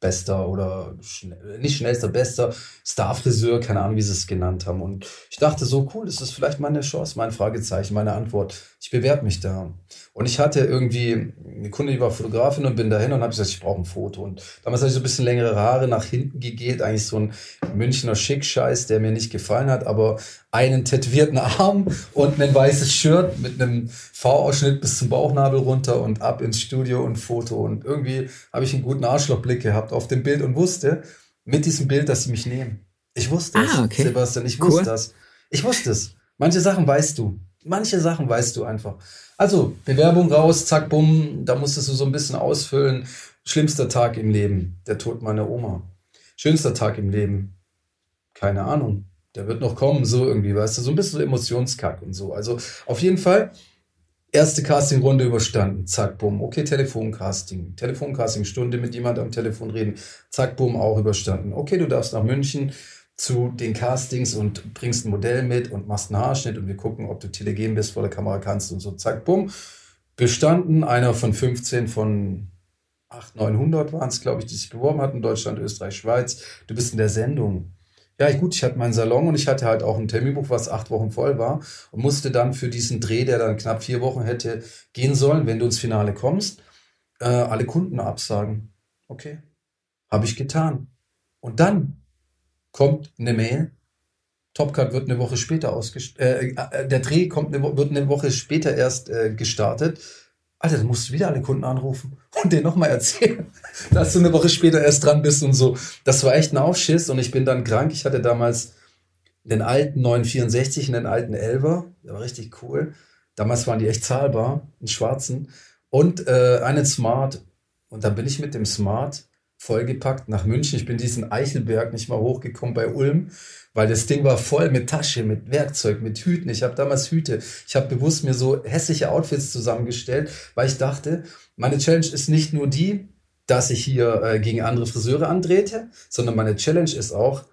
bester oder schnell, nicht schnellster, bester Starfriseur, keine Ahnung, wie sie es genannt haben. Und ich dachte so, cool, das ist vielleicht meine Chance, mein Fragezeichen, meine Antwort. Ich bewerbe mich da. Und ich hatte irgendwie eine Kunde, die war Fotografin und bin dahin und habe gesagt, ich brauche ein Foto. Und damals hatte ich so ein bisschen längere Haare nach hinten gegelt, eigentlich so ein Münchner Schickscheiß, der mir nicht gefallen hat, aber einen tätowierten Arm und ein weißes Shirt mit einem V-Ausschnitt bis zum Bauchnabel runter und ab ins Studio und Foto. Und irgendwie habe ich einen guten Arschlochblick gehabt auf dem Bild und wusste mit diesem Bild, dass sie mich nehmen. Ich wusste es, Ah, okay. Sebastian, ich Cool. wusste das. Ich wusste es. Manche Sachen weißt du. Manche Sachen weißt du einfach. Also, Bewerbung raus, zack, bumm, da musstest du so ein bisschen ausfüllen. Schlimmster Tag im Leben, der Tod meiner Oma. Schönster Tag im Leben, keine Ahnung. Der wird noch kommen, so irgendwie, weißt du, so ein bisschen so Emotionskack und so. Also, auf jeden Fall, erste Castingrunde überstanden, zack, bumm. Okay, Telefoncasting. Telefoncasting, Stunde mit jemand am Telefon reden, zack, bumm, auch überstanden. Okay, du darfst nach München zu den Castings und bringst ein Modell mit und machst einen Haarschnitt und wir gucken, ob du telegen bist, vor der Kamera kannst und so, zack, bumm. Bestanden, einer von 15 von 800, 900 waren es, glaube ich, die sich beworben hatten, Deutschland, Österreich, Schweiz. Du bist in der Sendung. Ja, gut, ich hatte meinen Salon und ich hatte halt auch ein Terminbuch, was acht Wochen voll war und musste dann für diesen Dreh, der dann knapp vier Wochen hätte gehen sollen, wenn du ins Finale kommst, äh, alle Kunden absagen. Okay, habe ich getan. Und dann kommt eine Mail, Topcut wird eine Woche später ausgestattet, äh, äh, der Dreh kommt eine, wird eine Woche später erst äh, gestartet. Alter, dann musst du wieder alle Kunden anrufen und denen nochmal erzählen, dass du eine Woche später erst dran bist und so. Das war echt ein Aufschiss und ich bin dann krank. Ich hatte damals den alten 964 und den alten 11er. Der war richtig cool. Damals waren die echt zahlbar, einen schwarzen. Und äh, einen Smart. Und dann bin ich mit dem Smart vollgepackt nach München. Ich bin diesen Eichelberg nicht mal hochgekommen bei Ulm, weil das Ding war voll mit Tasche, mit Werkzeug, mit Hüten. Ich habe damals Hüte. Ich habe bewusst mir so hässliche Outfits zusammengestellt, weil ich dachte, meine Challenge ist nicht nur die, dass ich hier äh, gegen andere Friseure antrete, sondern meine Challenge ist auch,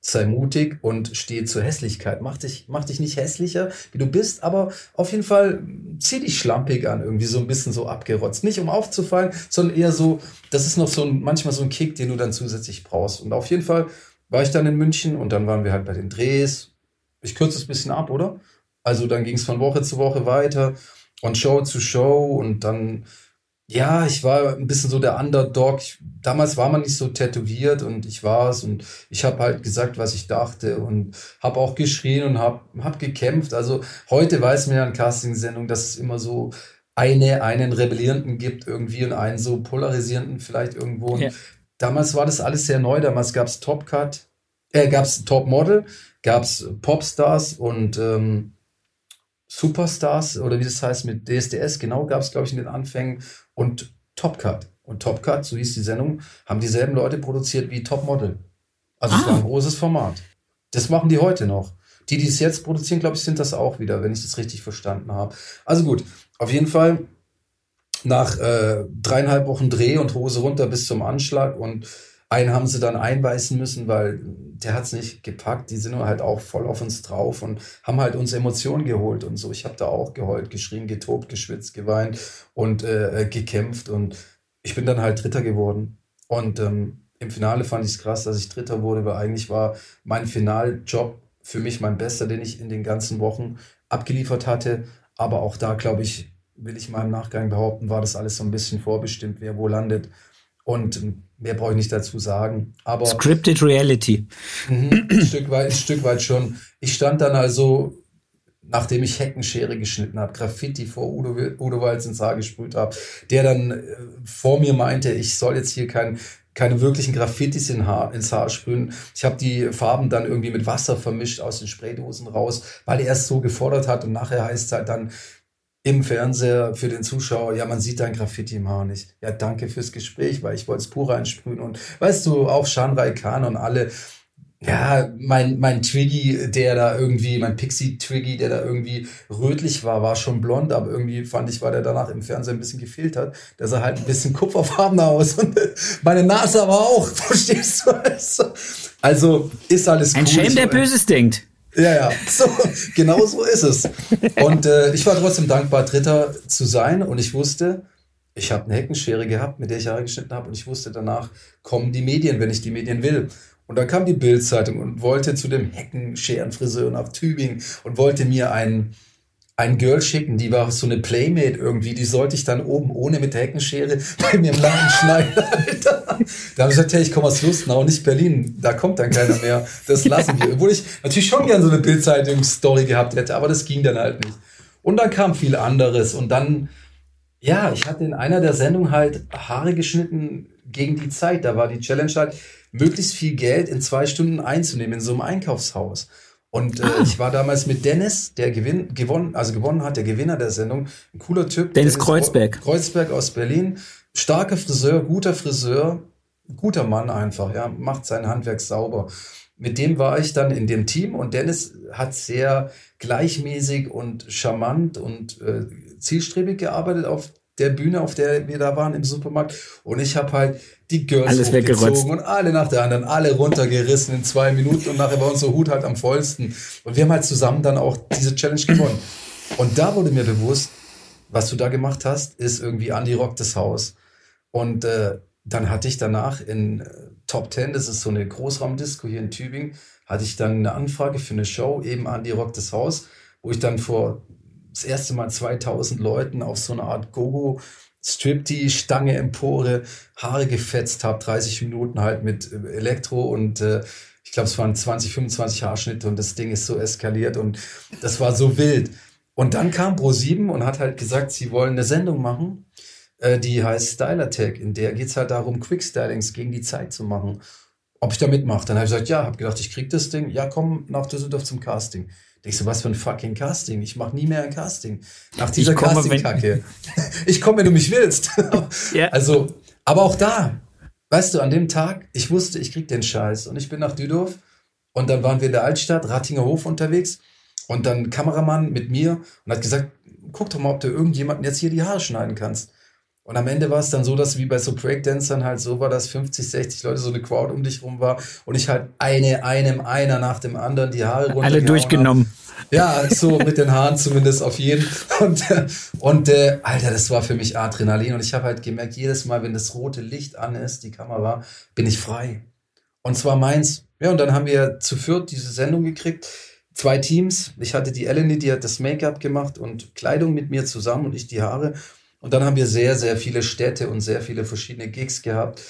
sei mutig und stehe zur Hässlichkeit. Mach dich, mach dich nicht hässlicher, wie du bist, aber auf jeden Fall zieh dich schlampig an, irgendwie so ein bisschen so abgerotzt. Nicht um aufzufallen, sondern eher so, das ist noch so ein, manchmal so ein Kick, den du dann zusätzlich brauchst. Und auf jeden Fall war ich dann in München und dann waren wir halt bei den Drehs. Ich kürze es ein bisschen ab, oder? Also dann ging es von Woche zu Woche weiter und Show zu Show und dann ja, ich war ein bisschen so der Underdog. Ich, damals war man nicht so tätowiert und ich war es und ich habe halt gesagt, was ich dachte und habe auch geschrien und habe hab gekämpft. Also heute weiß man ja in Castingsendungen, dass es immer so eine, einen Rebellierenden gibt irgendwie und einen so polarisierenden vielleicht irgendwo. Ja. Damals war das alles sehr neu. Damals gab es Top Cut, äh, gab es Top Model, gab es Popstars und ähm, Superstars oder wie das heißt mit DSDS, genau, gab es, glaube ich, in den Anfängen und Top Cut. Und Top Cut, so hieß die Sendung, haben dieselben Leute produziert wie Top Model. Also es war ein großes Format. Das machen die heute noch. Die, die es jetzt produzieren, glaube ich, sind das auch wieder, wenn ich das richtig verstanden habe. Also gut, auf jeden Fall nach äh, dreieinhalb Wochen Dreh und Hose runter bis zum Anschlag und einen haben sie dann einbeißen müssen, weil der hat's nicht gepackt. Die sind nur halt auch voll auf uns drauf und haben halt uns Emotionen geholt und so. Ich habe da auch geheult, geschrien, getobt, geschwitzt, geweint und äh, gekämpft und ich bin dann halt Dritter geworden. Und ähm, im Finale fand ich es krass, dass ich Dritter wurde, weil eigentlich war mein Finaljob für mich mein bester, den ich in den ganzen Wochen abgeliefert hatte. Aber auch da, glaube ich, will ich mal im Nachgang behaupten, war das alles so ein bisschen vorbestimmt, wer wo landet. Und mehr brauche ich nicht dazu sagen. Aber Scripted Reality. Mhm, ein Stück weit, ein Stück weit schon. Ich stand dann also, nachdem ich Heckenschere geschnitten habe, Graffiti vor Udo, Udo Walz ins Haar gesprüht habe, der dann äh, vor mir meinte, ich soll jetzt hier kein keine wirklichen Graffitis in Haar, ins Haar sprühen. Ich habe die Farben dann irgendwie mit Wasser vermischt aus den Spraydosen raus, weil er es so gefordert hat. Und nachher heißt es halt dann, im Fernseher für den Zuschauer, ja, man sieht dein Graffiti im Haar nicht. Ja, danke fürs Gespräch, weil ich wollte es pur reinsprühen. Und weißt du, auch Shanrai Khan und alle, ja, mein, mein Twiggy, der da irgendwie, mein Pixie-Twiggy, der da irgendwie rötlich war, war schon blond, aber irgendwie fand ich, war der danach im Fernsehen ein bisschen gefiltert. Der sah halt ein bisschen kupferfarbener aus und meine Nase aber auch, verstehst du? Also, also ist alles Ein cool. Schelm, der Böses denkt. Ja, ja, so, genau so ist es. Und äh, ich war trotzdem dankbar, Dritter zu sein. Und ich wusste, ich habe eine Heckenschere gehabt, mit der ich Haare geschnitten habe. Und ich wusste, danach kommen die Medien, wenn ich die Medien will. Und dann kam die Bildzeitung und wollte zu dem Heckenscherenfriseur nach Tübingen und wollte mir einen ein Girl schicken, die war so eine Playmate irgendwie, die sollte ich dann oben ohne mit der Heckenschere bei mir im Laden schneiden. Alter. Da habe ich gesagt, hey, ich komme aus Lustenau, nicht Berlin, da kommt dann keiner mehr. Das lassen wir. Obwohl ich natürlich schon gern so eine Bildzeitung-Story gehabt hätte, aber das ging dann halt nicht. Und dann kam viel anderes und dann, ja, ich hatte in einer der Sendungen halt Haare geschnitten gegen die Zeit. Da war die Challenge halt, möglichst viel Geld in zwei Stunden einzunehmen in so einem Einkaufshaus. Und äh, ah. ich war damals mit Dennis, der gewinn, gewonnen, also gewonnen hat, der Gewinner der Sendung, ein cooler Typ. Dennis, Dennis Kreuzberg. Kreuzberg aus Berlin. Starker Friseur, guter Friseur, guter Mann einfach, ja, macht sein Handwerk sauber. Mit dem war ich dann in dem Team und Dennis hat sehr gleichmäßig und charmant und äh, zielstrebig gearbeitet auf der Bühne, auf der wir da waren im Supermarkt. Und ich habe halt die Girls Alles hochgezogen und alle nach der anderen, alle runtergerissen in zwei Minuten und nachher war unser Hut halt am vollsten. Und wir haben halt zusammen dann auch diese Challenge gewonnen. Und da wurde mir bewusst, was du da gemacht hast, ist irgendwie Andy Rock das Haus. Und äh, dann hatte ich danach in äh, Top 10, das ist so eine Großraumdisco hier in Tübingen, hatte ich dann eine Anfrage für eine Show, eben Andy Rock das Haus, wo ich dann vor das erste Mal 2000 Leuten auf so eine Art Gogo Strip die Stange Empore, Haare gefetzt habe, 30 Minuten halt mit äh, Elektro und äh, ich glaube, es waren 20, 25 Haarschnitte und das Ding ist so eskaliert und das war so wild. Und dann kam Pro7 und hat halt gesagt, sie wollen eine Sendung machen, äh, die heißt Style Attack, in der geht's halt darum, Quick-Stylings gegen die Zeit zu machen. Ob ich da mitmache? Dann habe ich gesagt, ja, habe gedacht, ich krieg das Ding. Ja, komm nach Düsseldorf zum Casting. Denkst du, was für ein fucking Casting? Ich mache nie mehr ein Casting. Nach dieser Casting-Kacke. ich komme, wenn du mich willst. ja. Also, aber auch da, weißt du, an dem Tag, ich wusste, ich krieg den Scheiß. Und ich bin nach Düdorf und dann waren wir in der Altstadt, Ratinger Hof unterwegs. Und dann Kameramann mit mir und hat gesagt, guck doch mal, ob du irgendjemanden jetzt hier die Haare schneiden kannst. Und am Ende war es dann so, dass wie bei so Breakdancern halt so war, dass 50, 60 Leute so eine Crowd um dich rum war und ich halt eine, einem, einer nach dem anderen die Haare runter. Alle durchgenommen. Hab. Ja, so mit den Haaren zumindest auf jeden. Und, und äh, Alter, das war für mich Adrenalin. Und ich habe halt gemerkt, jedes Mal, wenn das rote Licht an ist, die Kamera, bin ich frei. Und zwar meins. Ja, und dann haben wir zu viert diese Sendung gekriegt. Zwei Teams. Ich hatte die Eleni, die hat das Make-up gemacht und Kleidung mit mir zusammen und ich die Haare. Und dann haben wir sehr, sehr viele Städte und sehr viele verschiedene Gigs gehabt.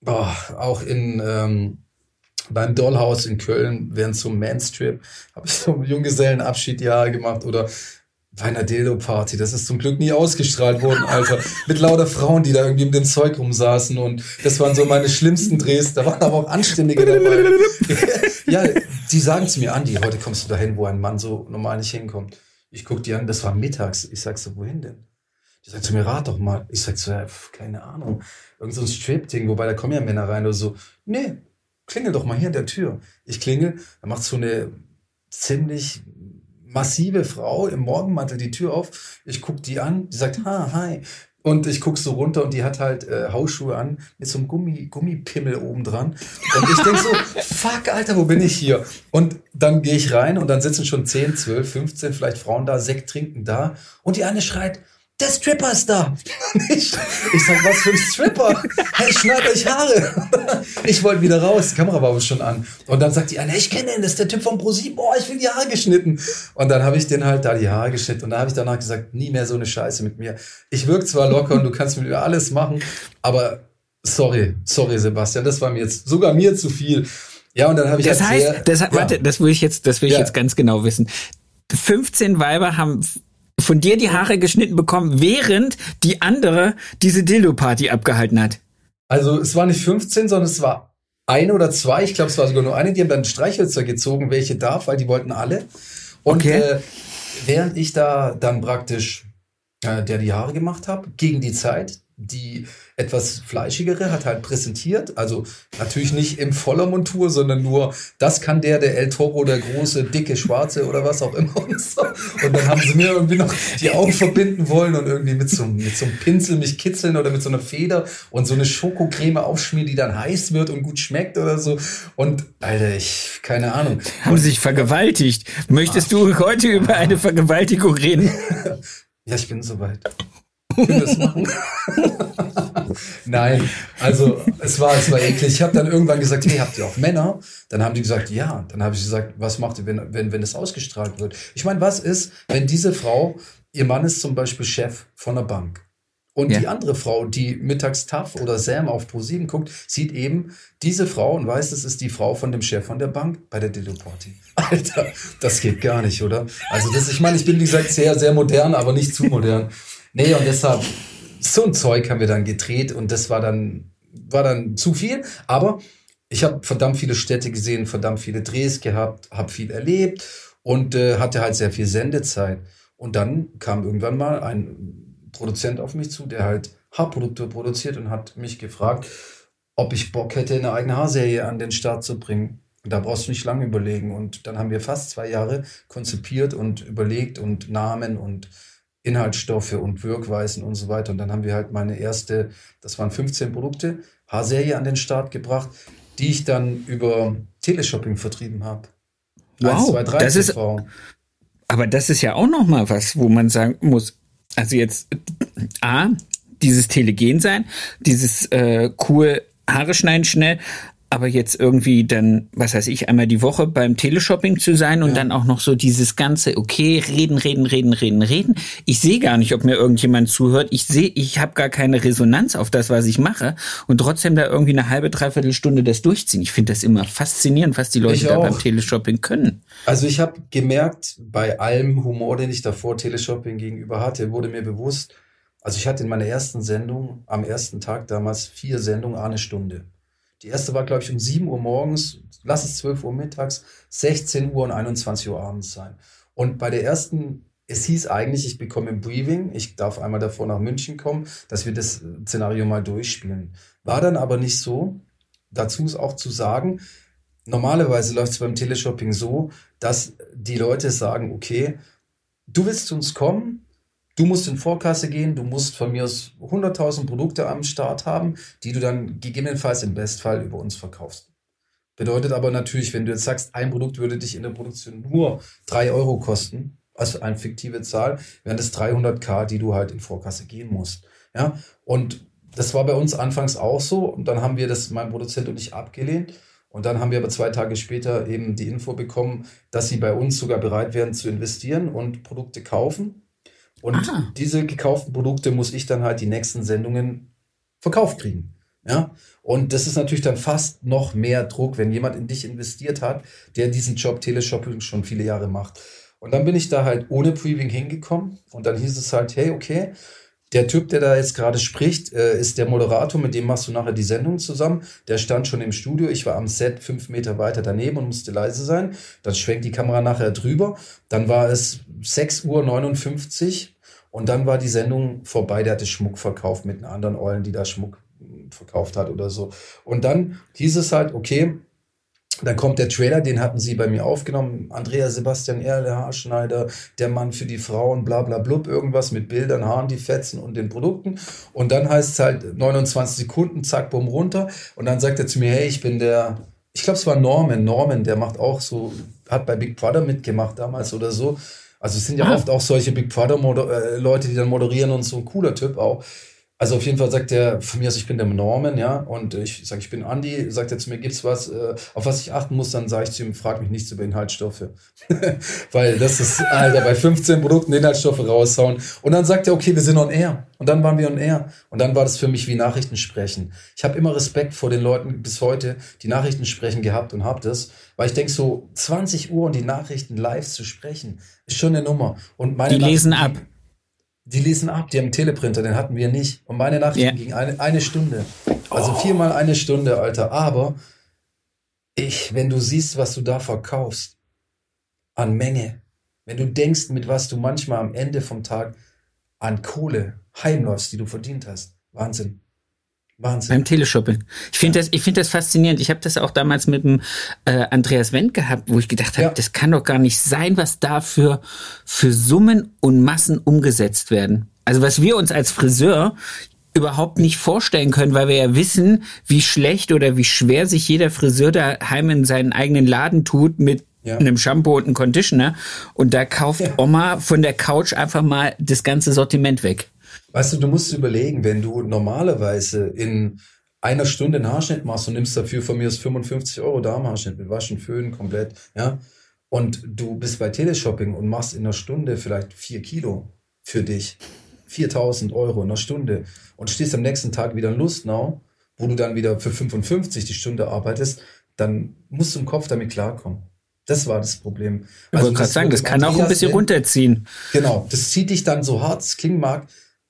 Boah, auch in ähm, beim Dollhouse in Köln während zum Manstrip habe ich so einen Junggesellenabschied Jahre gemacht oder bei einer Dildo-Party. Das ist zum Glück nie ausgestrahlt worden, Alter. Mit lauter Frauen, die da irgendwie mit dem Zeug rumsaßen und das waren so meine schlimmsten Drehs. Da waren aber auch Anständige dabei. ja, die sagen zu mir, Andi, heute kommst du dahin, wo ein Mann so normal nicht hinkommt. Ich guck die an, das war mittags. Ich sag so, wohin denn? Die sagt zu mir, rat doch mal. Ich sag so, ja, pf, keine Ahnung. Irgend so ein Strip-Ding, wobei da kommen ja Männer rein oder so. Nee, klingel doch mal hier an der Tür. Ich klingel, da macht so eine ziemlich massive Frau im Morgenmantel die Tür auf. Ich guck die an, die sagt, ha, hi. Und ich guck so runter und die hat halt äh, Hausschuhe an mit so einem Gummi, Gummipimmel oben dran. Und ich denk so, fuck, Alter, wo bin ich hier? Und dann gehe ich rein und dann sitzen schon 10, 12, 15 vielleicht Frauen da, Sekt trinken da. Und die eine schreit, der Stripper ist da. Ich, ich sag, was für ein Stripper? Hey, schneid euch Haare. Ich wollte wieder raus, die Kamera war aber schon an. Und dann sagt die eine, ich kenne den, das ist der Typ von ProSieben. Boah, ich will die Haare geschnitten. Und dann habe ich den halt da die Haare geschnitten. Und da habe ich danach gesagt, nie mehr so eine Scheiße mit mir. Ich wirke zwar locker und du kannst mit mir alles machen, aber sorry, sorry Sebastian, das war mir jetzt sogar mir zu viel. Ja, und dann habe ich Das halt heißt, sehr, das, ja. warte, das will ich jetzt, das will ich Ja. jetzt ganz genau wissen. 15 Weiber haben von dir die Haare geschnitten bekommen, während die andere diese Dildo-Party abgehalten hat. Also es war nicht 15, sondern es war eine oder zwei. Ich glaube, es war sogar nur eine. Die haben dann Streichhölzer gezogen, welche darf, weil die wollten alle. Und Okay. äh, während ich da dann praktisch äh, der die Haare gemacht habe, gegen die Zeit, die etwas fleischigere hat halt präsentiert. Also natürlich nicht in voller Montur, sondern nur, das kann der, der El Toro, der große, dicke, schwarze oder was auch immer. Und, so. und dann haben sie mir irgendwie noch die Augen verbinden wollen und irgendwie mit so, mit so einem Pinsel mich kitzeln oder mit so einer Feder und so eine Schokocreme aufschmieren, die dann heiß wird und gut schmeckt oder so. Und Alter, ich, keine Ahnung. Haben sich vergewaltigt. Möchtest du heute über eine Vergewaltigung reden? Ja, ich bin soweit. Können wir das machen? Nein, also es war, es war eklig. Ich habe dann irgendwann gesagt, hey, habt ihr auch Männer? Dann haben die gesagt, ja. Dann habe ich gesagt, was macht ihr, wenn, wenn, wenn das ausgestrahlt wird? Ich meine, was ist, wenn diese Frau, ihr Mann ist zum Beispiel Chef von einer Bank. Und Ja. die andere Frau, die mittags TAF oder Sam auf Pro7 guckt, sieht eben diese Frau und weiß, das ist die Frau von dem Chef von der Bank bei der Dildo Party. Alter, das geht gar nicht, oder? Also das, ich meine, ich bin wie gesagt sehr, sehr modern, aber nicht zu modern. Nee, und deshalb, so ein Zeug haben wir dann gedreht und das war dann, war dann zu viel. Aber ich habe verdammt viele Städte gesehen, verdammt viele Drehs gehabt, habe viel erlebt und äh, hatte halt sehr viel Sendezeit. Und dann kam irgendwann mal ein Produzent auf mich zu, der halt Haarprodukte produziert und hat mich gefragt, ob ich Bock hätte, eine eigene Haarserie an den Start zu bringen. Da brauchst du nicht lange überlegen. Und dann haben wir fast zwei Jahre konzipiert und überlegt und Namen und Inhaltsstoffe und Wirkweisen und so weiter. Und dann haben wir halt meine erste, das waren 15 Produkte, Haarserie an den Start gebracht, die ich dann über Teleshopping vertrieben habe. Wow, 1, 2, 3 das ist-. Aber das ist ja auch noch mal was, wo man sagen muss, also jetzt A, dieses Telegen sein, dieses äh, cool Haare schneiden schnell, aber jetzt irgendwie dann, was weiß ich, einmal die Woche beim Teleshopping zu sein und dann auch noch so dieses ganze, okay, reden, reden, reden, reden, reden. Ich sehe gar nicht, ob mir irgendjemand zuhört. Ich sehe, ich habe gar keine Resonanz auf das, was ich mache und trotzdem da irgendwie eine halbe, dreiviertel Stunde das durchziehen. Ich finde das immer faszinierend, was die Leute Ich da auch. beim Teleshopping können. Also ich habe gemerkt, bei allem Humor, den ich davor Teleshopping gegenüber hatte, wurde mir bewusst, also ich hatte in meiner ersten Sendung, am ersten Tag damals, vier Sendungen, eine Stunde. Die erste war, glaube ich, um 7 Uhr morgens, lass es 12 Uhr mittags, 16 Uhr und 21 Uhr abends sein. Und bei der ersten, es hieß eigentlich, ich bekomme ein Briefing, ich darf einmal davor nach München kommen, dass wir das Szenario mal durchspielen. War dann aber nicht so. Dazu ist auch zu sagen, normalerweise läuft es beim Teleshopping so, dass die Leute sagen, okay, du willst zu uns kommen, du musst in Vorkasse gehen, du musst von mir aus 100.000 Produkte am Start haben, die du dann gegebenenfalls im Bestfall über uns verkaufst. Bedeutet aber natürlich, wenn du jetzt sagst, ein Produkt würde dich in der Produktion nur 3 Euro kosten, also eine fiktive Zahl, wären das 300k, die du halt in Vorkasse gehen musst. Ja, und das war bei uns anfangs auch so. Und dann haben wir das, mein Produzent und ich, abgelehnt. Und dann haben wir aber zwei Tage später eben die Info bekommen, dass sie bei uns sogar bereit wären zu investieren und Produkte kaufen. Und Ah. diese gekauften Produkte muss ich dann halt die nächsten Sendungen verkauft kriegen. Ja, und das ist natürlich dann fast noch mehr Druck, wenn jemand in dich investiert hat, der diesen Job Teleshopping schon viele Jahre macht. Und dann bin ich da halt ohne Previewing hingekommen und dann hieß es halt, hey, okay, der Typ, der da jetzt gerade spricht, äh, ist der Moderator, mit dem machst du nachher die Sendung zusammen. Der stand schon im Studio, ich war am Set fünf Meter weiter daneben und musste leise sein. Dann schwenkt die Kamera nachher drüber. Dann war es 6.59 Uhr Und dann war die Sendung vorbei, der hatte Schmuck verkauft mit einer anderen Eulen, die da Schmuck verkauft hat oder so. Und dann hieß es halt, okay, dann kommt der Trailer, den hatten sie bei mir aufgenommen. Andrea Sebastian Erle, Haarschneider, der Mann für die Frauen, bla bla blub, irgendwas mit Bildern, Haaren, die fetzen und den Produkten. Und dann heißt es halt 29 Sekunden, zack, bumm, runter. Und dann sagt er zu mir, hey, ich bin der, ich glaube, es war Norman, Norman, der macht auch so, hat bei Big Brother mitgemacht damals oder so. Also es sind ja ah. oft auch solche Big Brother äh, Leute, die dann moderieren und so ein cooler Typ auch. Also auf jeden Fall sagt er von mir aus, ich bin der Norman, ja, und ich sage, ich bin Andi, sagt er zu mir, gibt's was, äh, auf was ich achten muss, dann sage ich zu ihm, frag mich nichts über Inhaltsstoffe. Weil das ist, Alter, bei 15 Produkten Inhaltsstoffe raushauen. Und dann sagt er, okay, wir sind on air. Und dann waren wir on air. Und dann war das für mich wie Nachrichten sprechen. Ich habe immer Respekt vor den Leuten bis heute, die Nachrichten sprechen gehabt und hab das. Weil ich denk so, 20 Uhr und die Nachrichten live zu sprechen, ist schon eine Nummer. Und meine die lesen ab. Die lesen ab, die haben einen Teleprinter, den hatten wir nicht. Und meine Nachrichten yeah. gingen eine, eine Stunde. Also oh. viermal eine Stunde, Alter. Aber ich, wenn du siehst, was du da verkaufst, an Menge, wenn du denkst, mit was du manchmal am Ende vom Tag an Kohle heimläufst, die du verdient hast, Wahnsinn. Wahnsinn. Beim Teleshopping. Ich finde ja. das, ich finde das faszinierend. Ich habe das auch damals mit dem äh, Andreas Wendt gehabt, wo ich gedacht habe, ja. das kann doch gar nicht sein, was da für, für Summen und Massen umgesetzt werden. Also was wir uns als Friseur überhaupt nicht vorstellen können, weil wir ja wissen, wie schlecht oder wie schwer sich jeder Friseur daheim in seinen eigenen Laden tut mit ja. einem Shampoo und einem Conditioner. Und da kauft Oma von der Couch einfach mal das ganze Sortiment weg. Weißt du, du musst überlegen, wenn du normalerweise in einer Stunde einen Haarschnitt machst und nimmst dafür von mir aus 55 Euro Darmhaarschnitt mit Waschen, Föhn, komplett, ja, und du bist bei Teleshopping und machst in einer Stunde vielleicht vier Kilo für dich, 4000 Euro in einer Stunde und stehst am nächsten Tag wieder in Lustnau, wo du dann wieder für 55 die Stunde arbeitest, dann musst du im Kopf damit klarkommen. Das war das Problem. Ich also, wollte gerade sagen, das kann auch ein bisschen runterziehen. Genau, das zieht dich dann so hart, es klingen mag,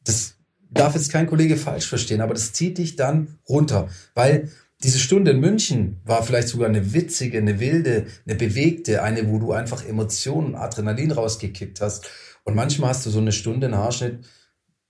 das darf jetzt kein Kollege falsch verstehen, aber das zieht dich dann runter, weil diese Stunde in München war vielleicht sogar eine witzige, eine wilde, eine bewegte, eine, wo du einfach Emotionen, Adrenalin rausgekickt hast. Und manchmal hast du so eine Stunde einen Haarschnitt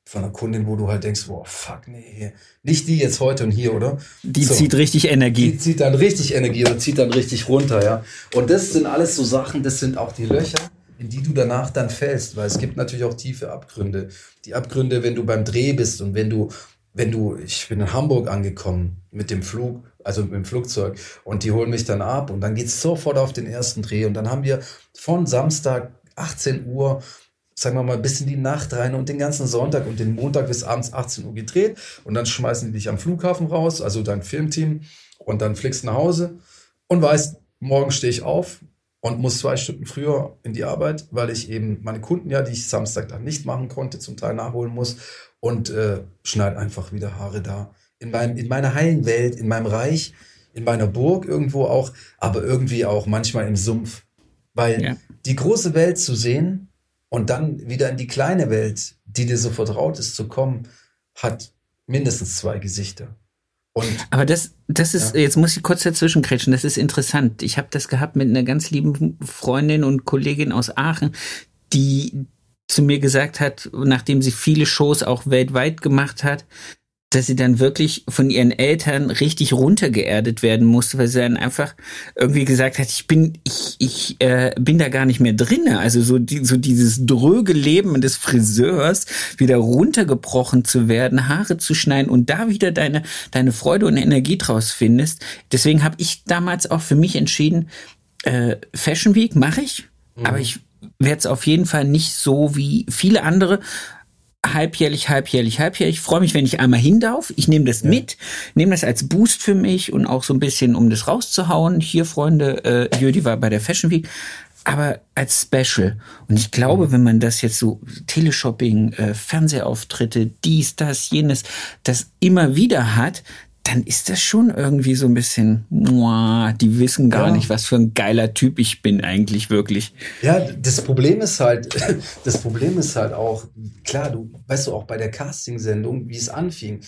von einer Kundin, wo du halt denkst, boah, fuck, nee, nicht die jetzt heute und hier, oder? Die so. zieht richtig Energie. Die zieht dann richtig Energie oder zieht dann richtig runter, ja. Und das sind alles so Sachen, das sind auch die Löcher, in die du danach dann fällst, weil es gibt natürlich auch tiefe Abgründe. Die Abgründe, wenn du beim Dreh bist und wenn du, wenn du, ich bin in Hamburg angekommen mit dem Flug, also mit dem Flugzeug und die holen mich dann ab und dann geht's sofort auf den ersten Dreh und dann haben wir von Samstag 18 Uhr sagen wir mal, bis in die Nacht rein und den ganzen Sonntag und den Montag bis abends 18 Uhr gedreht und dann schmeißen die dich am Flughafen raus, also dein Filmteam und dann fliegst nach Hause und weißt, morgen stehe ich auf, und muss zwei Stunden früher in die Arbeit, weil ich eben meine Kunden ja, die ich Samstag dann nicht machen konnte, zum Teil nachholen muss und äh, schneid einfach wieder Haare da. In, meinem, in meiner heilen Welt, in meinem Reich, in meiner Burg irgendwo auch, aber irgendwie auch manchmal im Sumpf. Weil ja. die große Welt zu sehen und dann wieder in die kleine Welt, die dir so vertraut ist, zu kommen, hat mindestens zwei Gesichter. Und, Aber das, das ist, ja. jetzt muss ich kurz dazwischen kretschen, das ist interessant. Ich habe das gehabt mit einer ganz lieben Freundin und Kollegin aus Aachen, die zu mir gesagt hat, nachdem sie viele Shows auch weltweit gemacht hat, dass sie dann wirklich von ihren Eltern richtig runtergeerdet werden musste, weil sie dann einfach irgendwie gesagt hat, ich bin, ich, ich äh, bin da gar nicht mehr drinne. Also so, die, so dieses dröge Leben des Friseurs, wieder runtergebrochen zu werden, Haare zu schneiden und da wieder deine, deine Freude und Energie draus findest. Deswegen habe ich damals auch für mich entschieden, äh, Fashion Week mache ich, mhm. aber ich werde es auf jeden Fall nicht so wie viele andere halbjährlich, halbjährlich, halbjährlich. Ich freue mich, wenn ich einmal hin darf. Ich nehme das ja. mit, nehme das als Boost für mich und auch so ein bisschen, um das rauszuhauen. Hier, Freunde, äh, Jödi war bei der Fashion Week aber als Special. Und ich glaube, mhm. wenn man das jetzt so Teleshopping, äh, Fernsehauftritte, dies, das, jenes, das immer wieder hat, dann ist das schon irgendwie so ein bisschen, muah, die wissen gar ja. nicht, was für ein geiler Typ ich bin eigentlich wirklich. Ja, das Problem ist halt, das Problem ist halt auch, klar, du weißt du auch bei der Castingsendung, wie es anfing.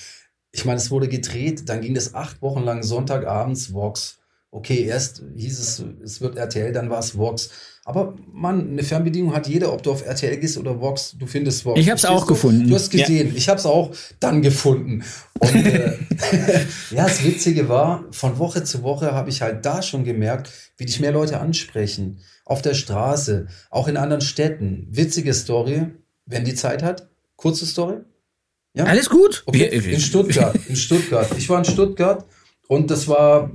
Ich meine, es wurde gedreht, dann ging das acht Wochen lang Sonntagabends Vox Okay, erst hieß es, es wird RTL, dann war es Vox. Aber Mann, eine Fernbedienung hat jeder, ob du auf RTL gehst oder Vox, du findest Vox. Ich habe es auch du? gefunden. Du hast gesehen, ja. ich habe es auch dann gefunden. Und äh, ja, das Witzige war, von Woche zu Woche habe ich halt da schon gemerkt, wie dich mehr Leute ansprechen. Auf der Straße, auch in anderen Städten. Witzige Story, wenn die Zeit hat. Kurze Story. Ja? Alles gut. Okay, in Stuttgart. In Stuttgart. Ich war in Stuttgart und das war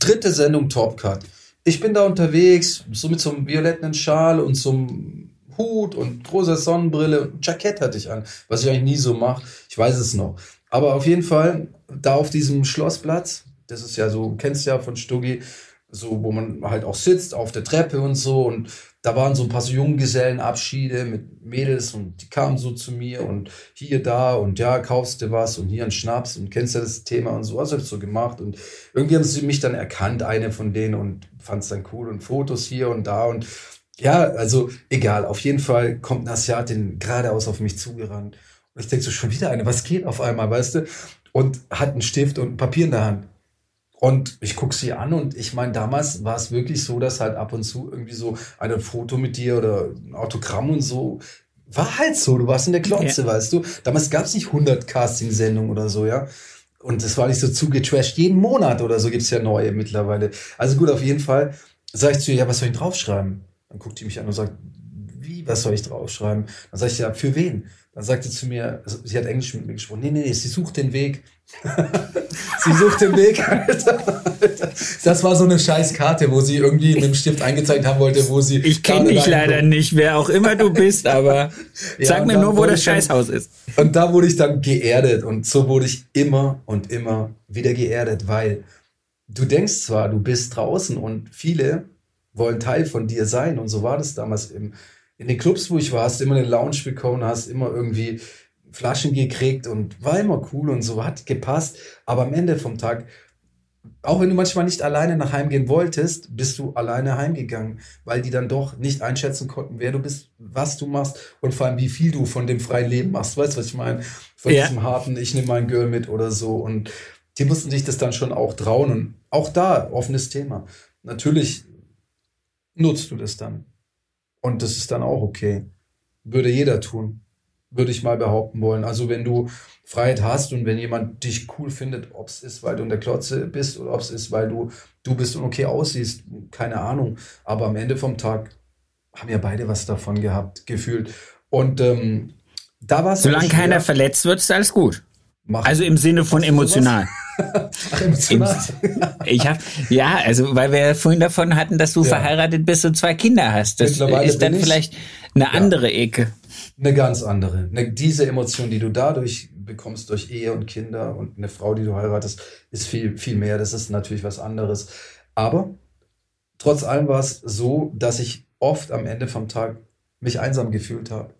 dritte Sendung Topcut. Ich bin da unterwegs, so mit so einem violetten Schal und so einem Hut und großer Sonnenbrille und Jackett hatte ich an, was ich eigentlich nie so mache. Ich weiß es noch. Aber auf jeden Fall, da auf diesem Schlossplatz, das ist ja so, kennst ja von Stuggi, so, wo man halt auch sitzt auf der Treppe und so. Und da waren so ein paar so Junggesellenabschiede mit Mädels und die kamen so zu mir und hier, da und ja, kaufst du was und hier ein Schnaps und kennst ja das Thema und so. Was habe ich so gemacht? Und irgendwie haben sie mich dann erkannt, eine von denen und fand es dann cool und Fotos hier und da und ja, also egal. Auf jeden Fall kommt eine Asiatin geradeaus auf mich zugerannt. Und ich denke so, schon wieder eine, was geht auf einmal, weißt du? Und hat einen Stift und Papier in der Hand. Und ich gucke sie an und ich meine, damals war es wirklich so, dass halt ab und zu irgendwie so ein Foto mit dir oder ein Autogramm und so war halt so. Du warst in der Klotze, ja. weißt du. Damals gab es nicht 100 Casting-Sendungen oder so, ja. Und es war nicht so zugetrashed. Jeden Monat oder so gibt's ja neue mittlerweile. Also gut, auf jeden Fall sag ich zu ihr, ja, was soll ich draufschreiben? Dann guckt die mich an und sagt, wie, was soll ich draufschreiben? Dann sag ich, ja, für wen? Dann sagte sie zu mir, also sie hat Englisch mit mir gesprochen, nee, nee, nee, sie sucht den Weg. sie sucht den Weg, Alter. Das war so eine scheiß Karte, wo sie irgendwie mit dem Stift eingezeigt haben wollte, wo sie. Ich kenne dich leider nicht, wer auch immer du bist, aber ja, sag mir nur, wo das Scheißhaus ist. Und da wurde ich dann geerdet und so wurde ich immer und immer wieder geerdet, weil du denkst zwar, du bist draußen und viele wollen Teil von dir sein und so war das damals im in den Clubs, wo ich war, hast du immer eine Lounge bekommen, hast immer irgendwie Flaschen gekriegt und war immer cool und so, hat gepasst. Aber am Ende vom Tag, auch wenn du manchmal nicht alleine nach Heim gehen wolltest, bist du alleine heimgegangen, weil die dann doch nicht einschätzen konnten, wer du bist, was du machst und vor allem, wie viel du von dem freien Leben machst. Weißt du, was ich meine? Von ja. diesem harten, ich nehme mein Girl mit oder so. Und die mussten sich das dann schon auch trauen. Und auch da, offenes Thema. Natürlich nutzt du das dann. Und das ist dann auch okay. Würde jeder tun, würde ich mal behaupten wollen. Also wenn du Freiheit hast und wenn jemand dich cool findet, ob es ist, weil du in der Klotze bist oder ob es ist, weil du du bist und okay aussiehst, keine Ahnung. Aber am Ende vom Tag haben ja beide was davon gehabt, gefühlt. Und ähm, da war es. Solange keiner verletzt wird, ist alles gut. Mach, also im Sinne von emotional. Ach, emotional. ich hab, ja, also weil wir vorhin davon hatten, dass du ja. verheiratet bist und zwei Kinder hast. Das ist dann vielleicht eine ja, andere Ecke. Eine ganz andere. Diese Emotion, die du dadurch bekommst durch Ehe und Kinder und eine Frau, die du heiratest, ist viel, viel mehr. Das ist natürlich was anderes. Aber trotz allem war es so, dass ich oft am Ende vom Tag mich einsam gefühlt habe.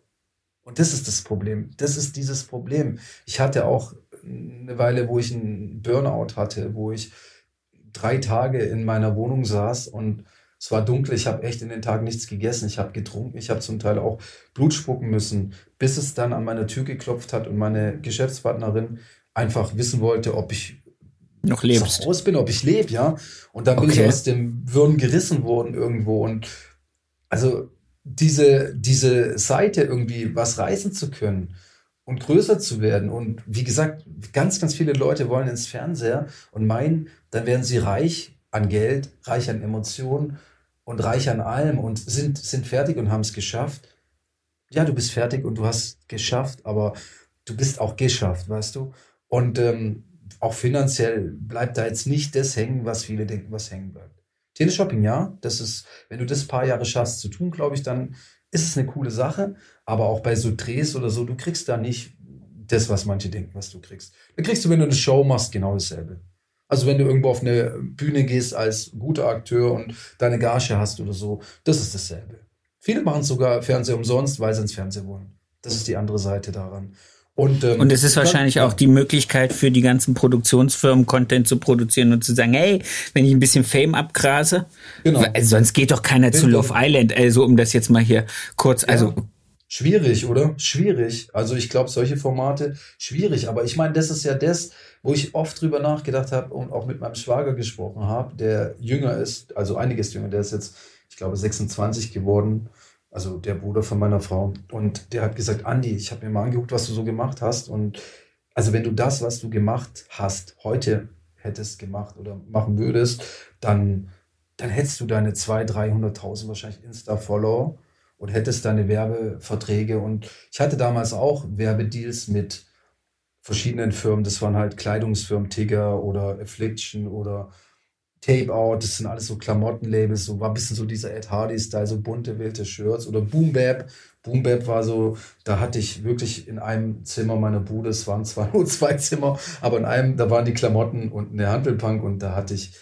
Und das ist das Problem. Das ist dieses Problem. Ich hatte auch eine Weile, wo ich einen Burnout hatte, wo ich drei Tage in meiner Wohnung saß und es war dunkel. Ich habe echt in den Tagen nichts gegessen. Ich habe getrunken. Ich habe zum Teil auch Blut spucken müssen, bis es dann an meine Tür geklopft hat und meine Geschäftspartnerin einfach wissen wollte, ob ich noch lebst. Aus bin, ob ich lebe, ja. Und dann okay. bin ich aus dem Würden gerissen worden irgendwo. Und also diese, diese Seite irgendwie was reißen zu können und größer zu werden. Und wie gesagt, ganz, ganz viele Leute wollen ins Fernseher und meinen, dann werden sie reich an Geld, reich an Emotionen und reich an allem und sind, sind fertig und haben es geschafft. Ja, du bist fertig und du hast geschafft, aber du bist auch geschafft, weißt du? Und ähm, auch finanziell bleibt da jetzt nicht das hängen, was viele denken, was hängen bleibt. Teleshopping, ja, das ist, wenn du das paar Jahre schaffst zu tun, glaube ich, dann ist es eine coole Sache. Aber auch bei so Drehs oder so, du kriegst da nicht das, was manche denken, was du kriegst. Da kriegst du, wenn du eine Show machst, genau dasselbe. Also wenn du irgendwo auf eine Bühne gehst als guter Akteur und deine Gage hast oder so, das ist dasselbe. Viele machen sogar Fernseher umsonst, weil sie ins Fernsehen wollen. Das ist die andere Seite daran. Und, ähm, und es ist wahrscheinlich kann, auch die Möglichkeit für die ganzen Produktionsfirmen, Content zu produzieren und zu sagen, hey, wenn ich ein bisschen Fame abgrase, genau. sonst geht doch keiner wenn zu Love Island, also um das jetzt mal hier kurz, ja. also Schwierig, oder? Schwierig. Also ich glaube, solche Formate, schwierig. Aber ich meine, das ist ja das, wo ich oft drüber nachgedacht habe und auch mit meinem Schwager gesprochen habe, der jünger ist, also einiges jünger, der ist jetzt, ich glaube, 26 geworden, also der Bruder von meiner Frau. Und der hat gesagt, Andi, ich habe mir mal angeguckt, was du so gemacht hast. Und also wenn du das, was du gemacht hast, heute hättest gemacht oder machen würdest, dann, dann hättest du deine 200.000, 300.000 wahrscheinlich Insta-Follower und hättest deine Werbeverträge. Und ich hatte damals auch Werbedeals mit verschiedenen Firmen. Das waren halt Kleidungsfirmen, Tigger oder Affliction oder Tape Out. Das sind alles so Klamottenlabels. So war ein bisschen so dieser Ed Hardy-Style, so bunte, wilde Shirts oder Boom Bap. Boom Bap war so, da hatte ich wirklich in einem Zimmer meiner Bude, es waren zwar nur zwei Zimmer, aber in einem, da waren die Klamotten und eine Handelpunk und da hatte ich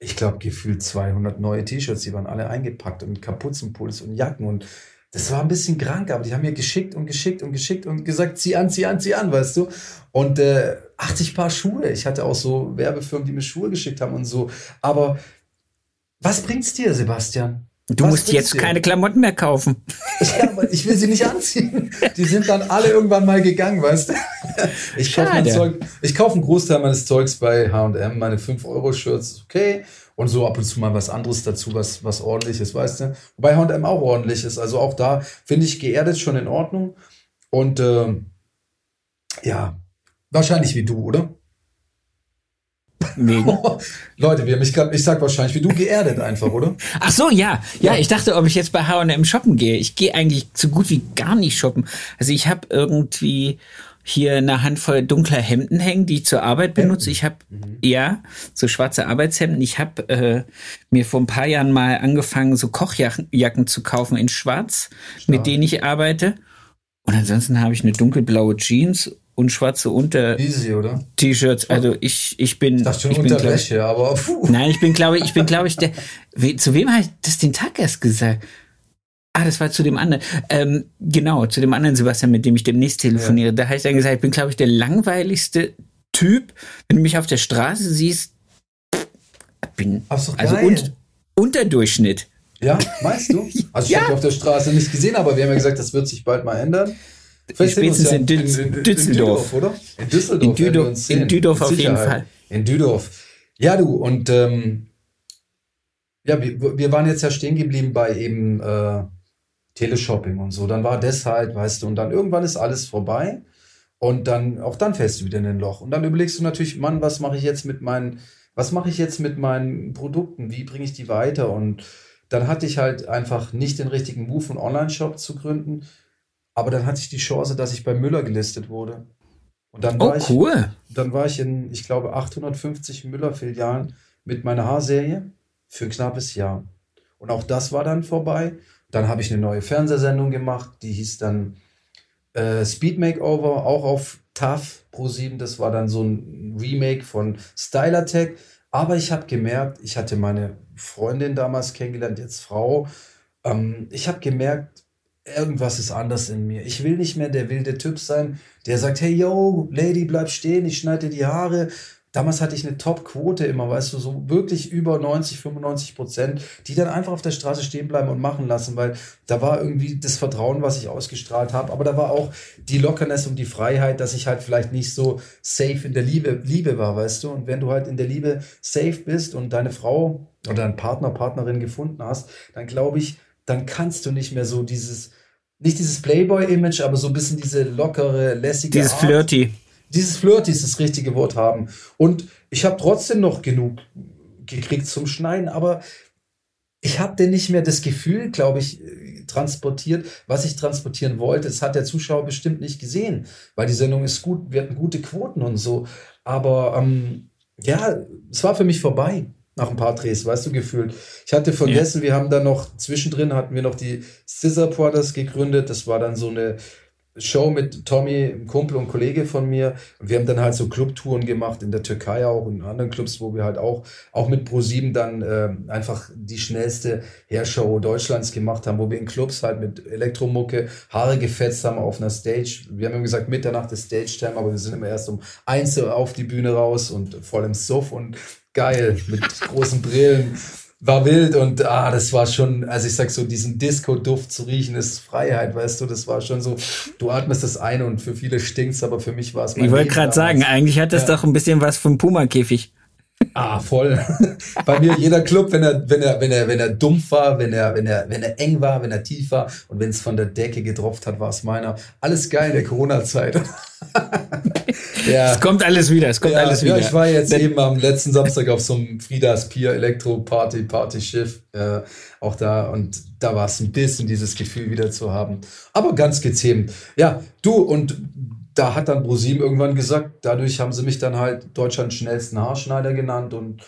ich glaube, gefühlt 200 neue T-Shirts, die waren alle eingepackt und Kapuzenpuls und Jacken und das war ein bisschen krank, aber die haben mir geschickt und geschickt und geschickt und gesagt, zieh an, zieh an, zieh an, weißt du. Und äh, 80 Paar Schuhe. Ich hatte auch so Werbefirmen, die mir Schuhe geschickt haben und so. Aber was bringt's dir, Sebastian? Du Was musst jetzt keine Klamotten mehr kaufen. Ja, aber ich will sie nicht anziehen. Die sind dann alle irgendwann mal gegangen, weißt du? Ich kaufe mein. Zeug, ich kaufe einen Großteil meines Zeugs bei H&M, meine 5-Euro-Shirts, ist okay. Und so ab und zu mal was anderes dazu, was, was ordentlich ist, weißt du? Wobei H&M auch ordentlich ist. Also auch da finde ich geerdet schon in Ordnung. Und ähm, ja, wahrscheinlich wie du, oder? Wegen. Leute, wir haben mich grad, ich sag wahrscheinlich wie du geerdet einfach, oder? Ach so, ja. ja. Ja. ich dachte, ob ich jetzt bei H&M shoppen gehe. Ich gehe eigentlich so gut wie gar nicht shoppen. Also ich habe irgendwie hier eine Handvoll dunkler Hemden hängen, die ich zur Arbeit benutze. Ich habe ja so schwarze Arbeitshemden. Ich habe äh, mir vor ein paar Jahren mal angefangen, so Kochjacken Jacken zu kaufen in Schwarz, mit denen ich arbeite. Und ansonsten habe ich eine dunkelblaue Jeans und schwarze Easy, oder? Unter-T-Shirts. Also ich ich bin Ich dachte schon ich bin, glaub ich, Unterwäsche, aber puh. Nein, ich bin, glaube ich, bin, glaube ich, der. We, zu wem habe ich das den Tag erst gesagt? Ah, das war zu dem anderen. Ähm, genau, zu dem anderen Sebastian, mit dem ich demnächst telefoniere. Da habe ich dann gesagt, ich bin, glaube ich, der langweiligste Typ. Wenn du mich auf der Straße siehst, bin doch also geil. un, Unterdurchschnitt. Ja, meinst du? Also ich Ja. habe dich auf der Straße nicht gesehen, aber wir haben ja gesagt, das wird sich bald mal ändern. Spätestens in Dütz- Düsseldorf. oder? In Düsseldorf. In werden wir Düdo- uns sehen. in Düdorf auf jeden. Fall. In Düdorf. Ja, du, und ähm, ja, wir, wir waren jetzt ja stehen geblieben bei eben äh, Teleshopping und so. Dann war das halt, weißt du, und dann irgendwann ist alles vorbei. Und dann, auch dann fällst du wieder in ein Loch. Und dann überlegst du natürlich, Mann, was mache ich jetzt mit meinen, was mache ich jetzt mit meinen Produkten? Wie bringe ich die weiter? Und dann hatte ich halt einfach nicht den richtigen Move, einen Online-Shop zu gründen. Aber dann hatte ich die Chance, dass ich bei Müller gelistet wurde. Und dann Oh, war ich, cool. dann war ich in, ich glaube, 850 Müller-Filialen mit meiner Haarserie für ein knappes Jahr. Und auch das war dann vorbei. Dann habe ich eine neue Fernsehsendung gemacht, die hieß dann äh, Speed Makeover, auch auf TAF Pro 7. Das war dann so ein Remake von Styler Tech. Aber ich habe gemerkt, ich hatte meine Freundin damals kennengelernt, jetzt Frau. Ähm, ich habe gemerkt, irgendwas ist anders in mir. Ich will nicht mehr der wilde Typ sein, der sagt, hey yo, Lady, bleib stehen, ich schneide dir die Haare. Damals hatte ich eine Top-Quote immer, weißt du, so wirklich über 90, 95 Prozent, die dann einfach auf der Straße stehen bleiben und machen lassen, weil da war irgendwie das Vertrauen, was ich ausgestrahlt habe, aber da war auch die Lockerness und die Freiheit, dass ich halt vielleicht nicht so safe in der Liebe, Liebe war, weißt du, und wenn du halt in der Liebe safe bist und deine Frau oder deinen Partner, Partnerin gefunden hast, dann glaube ich, dann kannst du nicht mehr so dieses, nicht dieses Playboy-Image, aber so ein bisschen diese lockere, lässige Dieses Art Flirty. dieses Flirty ist das richtige Wort haben. Und ich habe trotzdem noch genug gekriegt zum Schneiden, aber ich habe denn nicht mehr das Gefühl, glaube ich, transportiert, was ich transportieren wollte. Das hat der Zuschauer bestimmt nicht gesehen, weil die Sendung ist gut, wir hatten gute Quoten und so. Aber ähm, ja, es war für mich vorbei nach ein paar Drehs, weißt du, gefühlt. Ich hatte vergessen, wir haben dann noch, zwischendrin hatten wir noch die Scissor Brothers gegründet. Das war dann so eine Show mit Tommy, einem Kumpel und Kollege von mir. Und wir haben dann halt so Clubtouren gemacht in der Türkei auch und in anderen Clubs, wo wir halt auch, auch mit Pro7 dann äh, einfach die schnellste Hairshow Deutschlands gemacht haben, wo wir in Clubs halt mit Elektromucke Haare gefetzt haben auf einer Stage. Wir haben immer gesagt, Mitternacht ist Stage-Time, aber wir sind immer erst um eins auf die Bühne raus und voll im Suff und geil mit großen Brillen. war wild und ah, das war schon, also ich sag so, diesen Disco-Duft zu riechen ist Freiheit, weißt du, das war schon so, du atmest das ein und für viele stinkt's, aber für mich war es mein Ich wollte gerade sagen, eigentlich hat das ja. doch ein bisschen was vom Puma-Käfig. Ah, voll. Bei mir jeder Club, wenn er, wenn er, wenn er, wenn er dumpf war, wenn er, wenn er, wenn er eng war, wenn er tief war und wenn es von der Decke getropft hat, war es meiner. Alles geil in der Corona-Zeit. ja. Es kommt alles wieder, es kommt ja, alles wieder. Ja, ich war jetzt eben am letzten Samstag auf so einem Friedas Pier Elektro Party, Party Schiff, äh, auch da und da war es ein bisschen dieses Gefühl wieder zu haben. Aber ganz gezähmt. Ja, du und da hat dann ProSieben irgendwann gesagt, dadurch haben sie mich dann halt Deutschlands schnellsten Haarschneider genannt und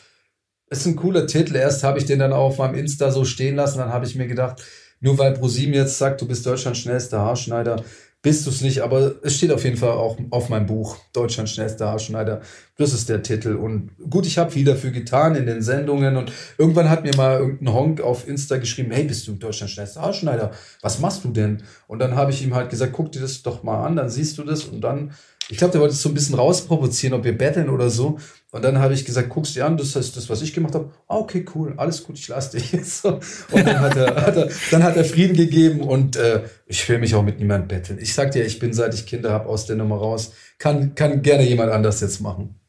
ist ein cooler Titel. Erst habe ich den dann auf meinem Insta so stehen lassen, dann habe ich mir gedacht, nur weil ProSieben jetzt sagt, du bist Deutschlands schnellster Haarschneider, bist du es nicht, aber es steht auf jeden Fall auch auf meinem Buch, Deutschland schnellster Haarschneider. Das ist der Titel. Und gut, ich habe viel dafür getan in den Sendungen und irgendwann hat mir mal irgendein Honk auf Insta geschrieben, hey, bist du Deutschland schnellster Haarschneider? Was machst du denn? Und dann habe ich ihm halt gesagt, guck dir das doch mal an, dann siehst du das und dann ich glaube, der wollte es so ein bisschen rausprovozieren, ob wir betteln oder so. Und dann habe ich gesagt, guckst dir an, das ist das, was ich gemacht habe. Ah, okay, cool, alles gut, ich lasse dich. So. Und dann hat, er, hat er, dann hat er Frieden gegeben und äh, ich will mich auch mit niemandem betteln. Ich sag dir, ich bin, seit ich Kinder habe, aus der Nummer raus. Kann, kann gerne jemand anders jetzt machen.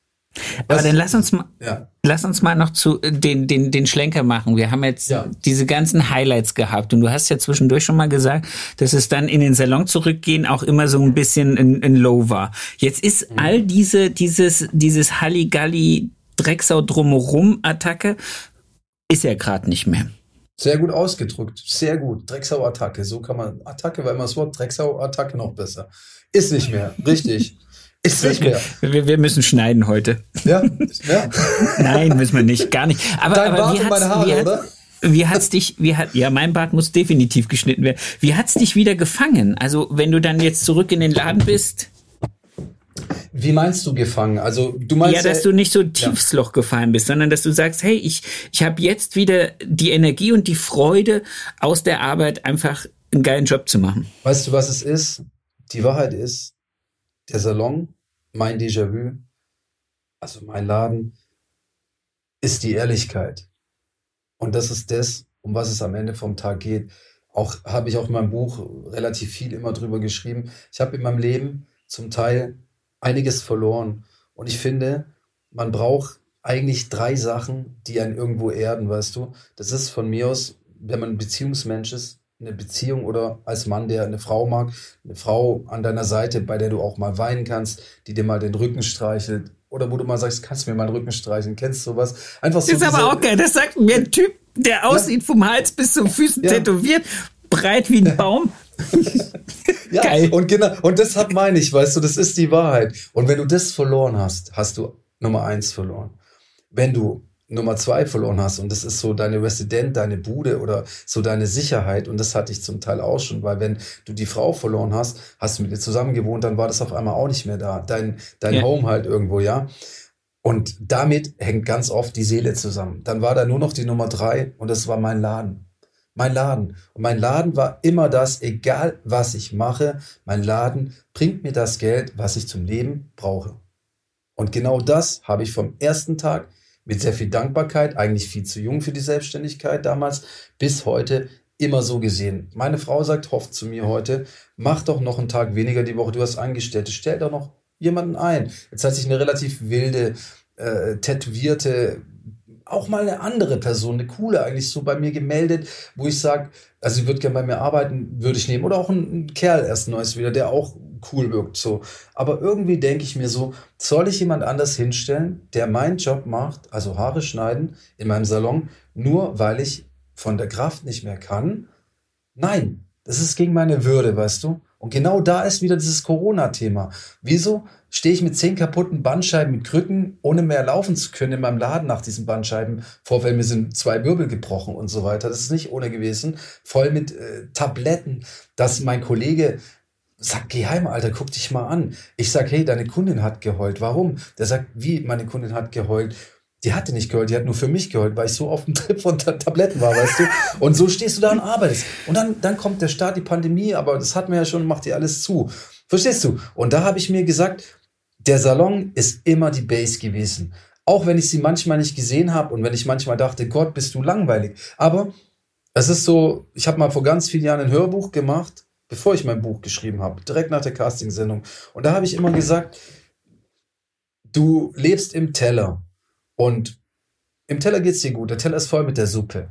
Aber dann lass uns mal, ja. lass uns mal noch zu äh, den, den, den Schlenker machen. Wir haben jetzt ja. diese ganzen Highlights gehabt und du hast ja zwischendurch schon mal gesagt, dass es dann in den Salon zurückgehen auch immer so ein bisschen ein, ein Low war. Jetzt ist mhm. all diese, dieses, dieses Halligalli Drecksau drumherum Attacke ist ja gerade nicht mehr. Sehr gut ausgedrückt, sehr gut. Drecksau-Attacke, so kann man. Attacke war immer das Wort, Drecksau-Attacke noch besser. Ist nicht mehr, richtig. Ist nicht mehr. Wir, wir müssen schneiden heute. Ja? ja? Nein, müssen wir nicht, gar nicht. Aber, Dein aber Bart wie und meine Haare, oder? Wie hat's dich, wie hat, ja, mein Bart muss definitiv geschnitten werden. Wie hat's dich wieder gefangen? Also, wenn du dann jetzt zurück in den Laden bist? Wie meinst du gefangen? Also, du meinst. Ja, dass du nicht so tiefs ja. Loch gefallen bist, sondern dass du sagst, hey, ich, ich habe jetzt wieder die Energie und die Freude aus der Arbeit einfach einen geilen Job zu machen. Weißt du, was es ist? Die Wahrheit ist, der Salon, mein Déjà-vu, also mein Laden, ist die Ehrlichkeit. Und das ist das, um was es am Ende vom Tag geht. Auch habe ich auch in meinem Buch relativ viel immer drüber geschrieben. Ich habe in meinem Leben zum Teil einiges verloren. Und ich finde, man braucht eigentlich drei Sachen, die einen irgendwo erden, weißt du. Das ist von mir aus, wenn man Beziehungsmensch ist, eine Beziehung oder als Mann, der eine Frau mag, eine Frau an deiner Seite, bei der du auch mal weinen kannst, die dir mal den Rücken streichelt oder wo du mal sagst, kannst du mir mal den Rücken streicheln, kennst du sowas? Einfach so. Das ist aber auch geil, das sagt mir ein Typ, der aussieht ja. vom Hals bis zum Füßen ja. tätowiert, breit wie ein Baum. ja, geil. Und genau, und deshalb meine ich, weißt du, das ist die Wahrheit. Und wenn du das verloren hast, hast du Nummer eins verloren. Wenn du Nummer zwei verloren hast und das ist so deine Resident, deine Bude oder so deine Sicherheit und das hatte ich zum Teil auch schon, weil wenn du die Frau verloren hast, hast du mit ihr zusammen gewohnt, dann war das auf einmal auch nicht mehr da, dein, dein ja. Home halt irgendwo, ja. Und damit hängt ganz oft die Seele zusammen. Dann war da nur noch die Nummer drei und das war mein Laden. Mein Laden. Und mein Laden war immer das, egal was ich mache, mein Laden bringt mir das Geld, was ich zum Leben brauche. Und genau das habe ich vom ersten Tag mit sehr viel Dankbarkeit, eigentlich viel zu jung für die Selbstständigkeit damals, bis heute immer so gesehen. Meine Frau sagt, hofft zu mir heute, mach doch noch einen Tag weniger die Woche, du hast Angestellte, stell doch noch jemanden ein. Jetzt hat sich eine relativ wilde, äh, tätowierte, auch mal eine andere Person, eine coole eigentlich so bei mir gemeldet, wo ich sage, also sie würde gerne bei mir arbeiten, würde ich nehmen. Oder auch ein, ein Kerl erst Neues wieder, der auch cool wirkt. So. Aber irgendwie denke ich mir so, soll ich jemand anders hinstellen, der meinen Job macht, also Haare schneiden in meinem Salon, nur weil ich von der Kraft nicht mehr kann? Nein, das ist gegen meine Würde, weißt du? Und genau da ist wieder dieses Corona-Thema. Wieso stehe ich mit zehn kaputten Bandscheiben mit Krücken, ohne mehr laufen zu können in meinem Laden nach diesen Bandscheibenvorfällen? Mir sind zwei Wirbel gebrochen und so weiter. Das ist nicht ohne gewesen. Voll mit äh, Tabletten, dass mein Kollege Sag, geh heim, Alter, guck dich mal an. Ich sag, hey, deine Kundin hat geheult. Warum? Der sagt, wie, meine Kundin hat geheult. Die hatte nicht geheult, die hat nur für mich geheult, weil ich so auf dem Trip von Tabletten war, weißt du? Und so stehst du da und arbeitest. Und dann, dann kommt der Start, die Pandemie, aber das hat mir ja schon, macht dir alles zu. Verstehst du? Und da habe ich mir gesagt, der Salon ist immer die Base gewesen. Auch wenn ich sie manchmal nicht gesehen habe und wenn ich manchmal dachte, Gott, bist du langweilig. Aber es ist so, ich habe mal vor ganz vielen Jahren ein Hörbuch gemacht, bevor ich mein Buch geschrieben habe, direkt nach der Castingsendung. Und da habe ich immer gesagt, du lebst im Teller und im Teller geht's dir gut. Der Teller ist voll mit der Suppe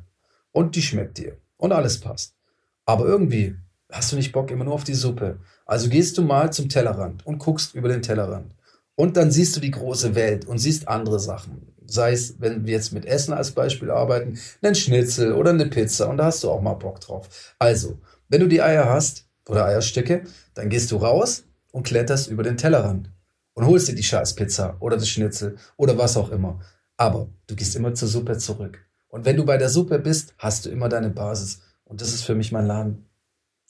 und die schmeckt dir und alles passt. Aber irgendwie hast du nicht Bock immer nur auf die Suppe. Also gehst du mal zum Tellerrand und guckst über den Tellerrand. Und dann siehst du die große Welt und siehst andere Sachen. Sei es, wenn wir jetzt mit Essen als Beispiel arbeiten, einen Schnitzel oder eine Pizza und da hast du auch mal Bock drauf. Also, wenn du die Eier hast oder Eierstücke, dann gehst du raus und kletterst über den Tellerrand und holst dir die scheiß Pizza oder das Schnitzel oder was auch immer. Aber du gehst immer zur Suppe zurück. Und wenn du bei der Suppe bist, hast du immer deine Basis. Und das ist für mich mein Laden.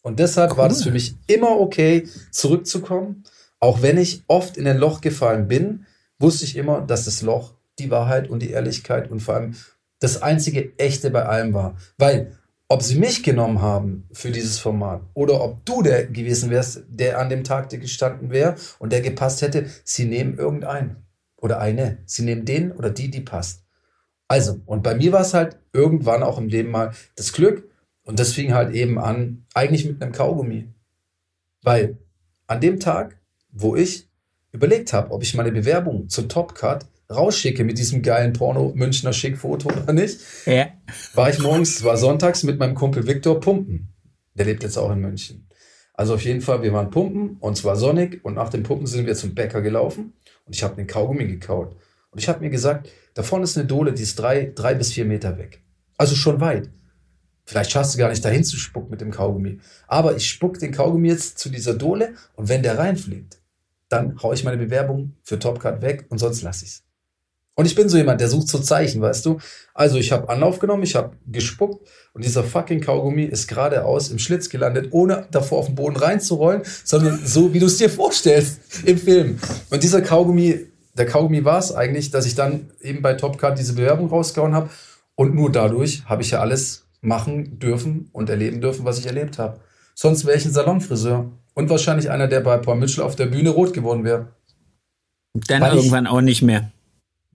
Und deshalb cool. war das für mich immer okay, zurückzukommen. Auch wenn ich oft in ein Loch gefallen bin, wusste ich immer, dass das Loch die Wahrheit und die Ehrlichkeit und vor allem das einzige Echte bei allem war. Weil, ob sie mich genommen haben für dieses Format oder ob du der gewesen wärst, der an dem Tag gestanden wäre und der gepasst hätte, sie nehmen irgendeinen oder eine. Sie nehmen den oder die, die passt. Also, und bei mir war es halt irgendwann auch im Leben mal das Glück, und das fing halt eben an, eigentlich mit einem Kaugummi. Weil an dem Tag, wo ich überlegt habe, ob ich meine Bewerbung zum Top Cut rausschicke mit diesem geilen Porno Münchner Schick-Foto oder nicht, ja. war ich morgens, war sonntags mit meinem Kumpel Viktor pumpen. Der lebt jetzt auch in München. Also auf jeden Fall, wir waren pumpen und zwar sonnig und nach dem Pumpen sind wir zum Bäcker gelaufen und ich habe den Kaugummi gekaut. Und ich habe mir gesagt, da vorne ist eine Dole, die ist drei, drei bis vier Meter weg. Also schon weit. Vielleicht schaffst du gar nicht dahin zu spucken mit dem Kaugummi. Aber ich spuck den Kaugummi jetzt zu dieser Dole und wenn der reinfliegt, dann haue ich meine Bewerbung für Topcard weg und sonst lasse ich's. Und ich bin so jemand, der sucht so Zeichen, weißt du? Also ich habe Anlauf genommen, ich habe gespuckt und dieser fucking Kaugummi ist geradeaus im Schlitz gelandet, ohne davor auf den Boden reinzurollen, sondern so, wie du es dir vorstellst im Film. Und dieser Kaugummi, der Kaugummi war es eigentlich, dass ich dann eben bei Topcard diese Bewerbung rausgehauen habe und nur dadurch habe ich ja alles machen dürfen und erleben dürfen, was ich erlebt habe. Sonst wäre ich ein Salonfriseur und wahrscheinlich einer, der bei Paul Mitchell auf der Bühne rot geworden wäre. Dann weil irgendwann auch nicht mehr.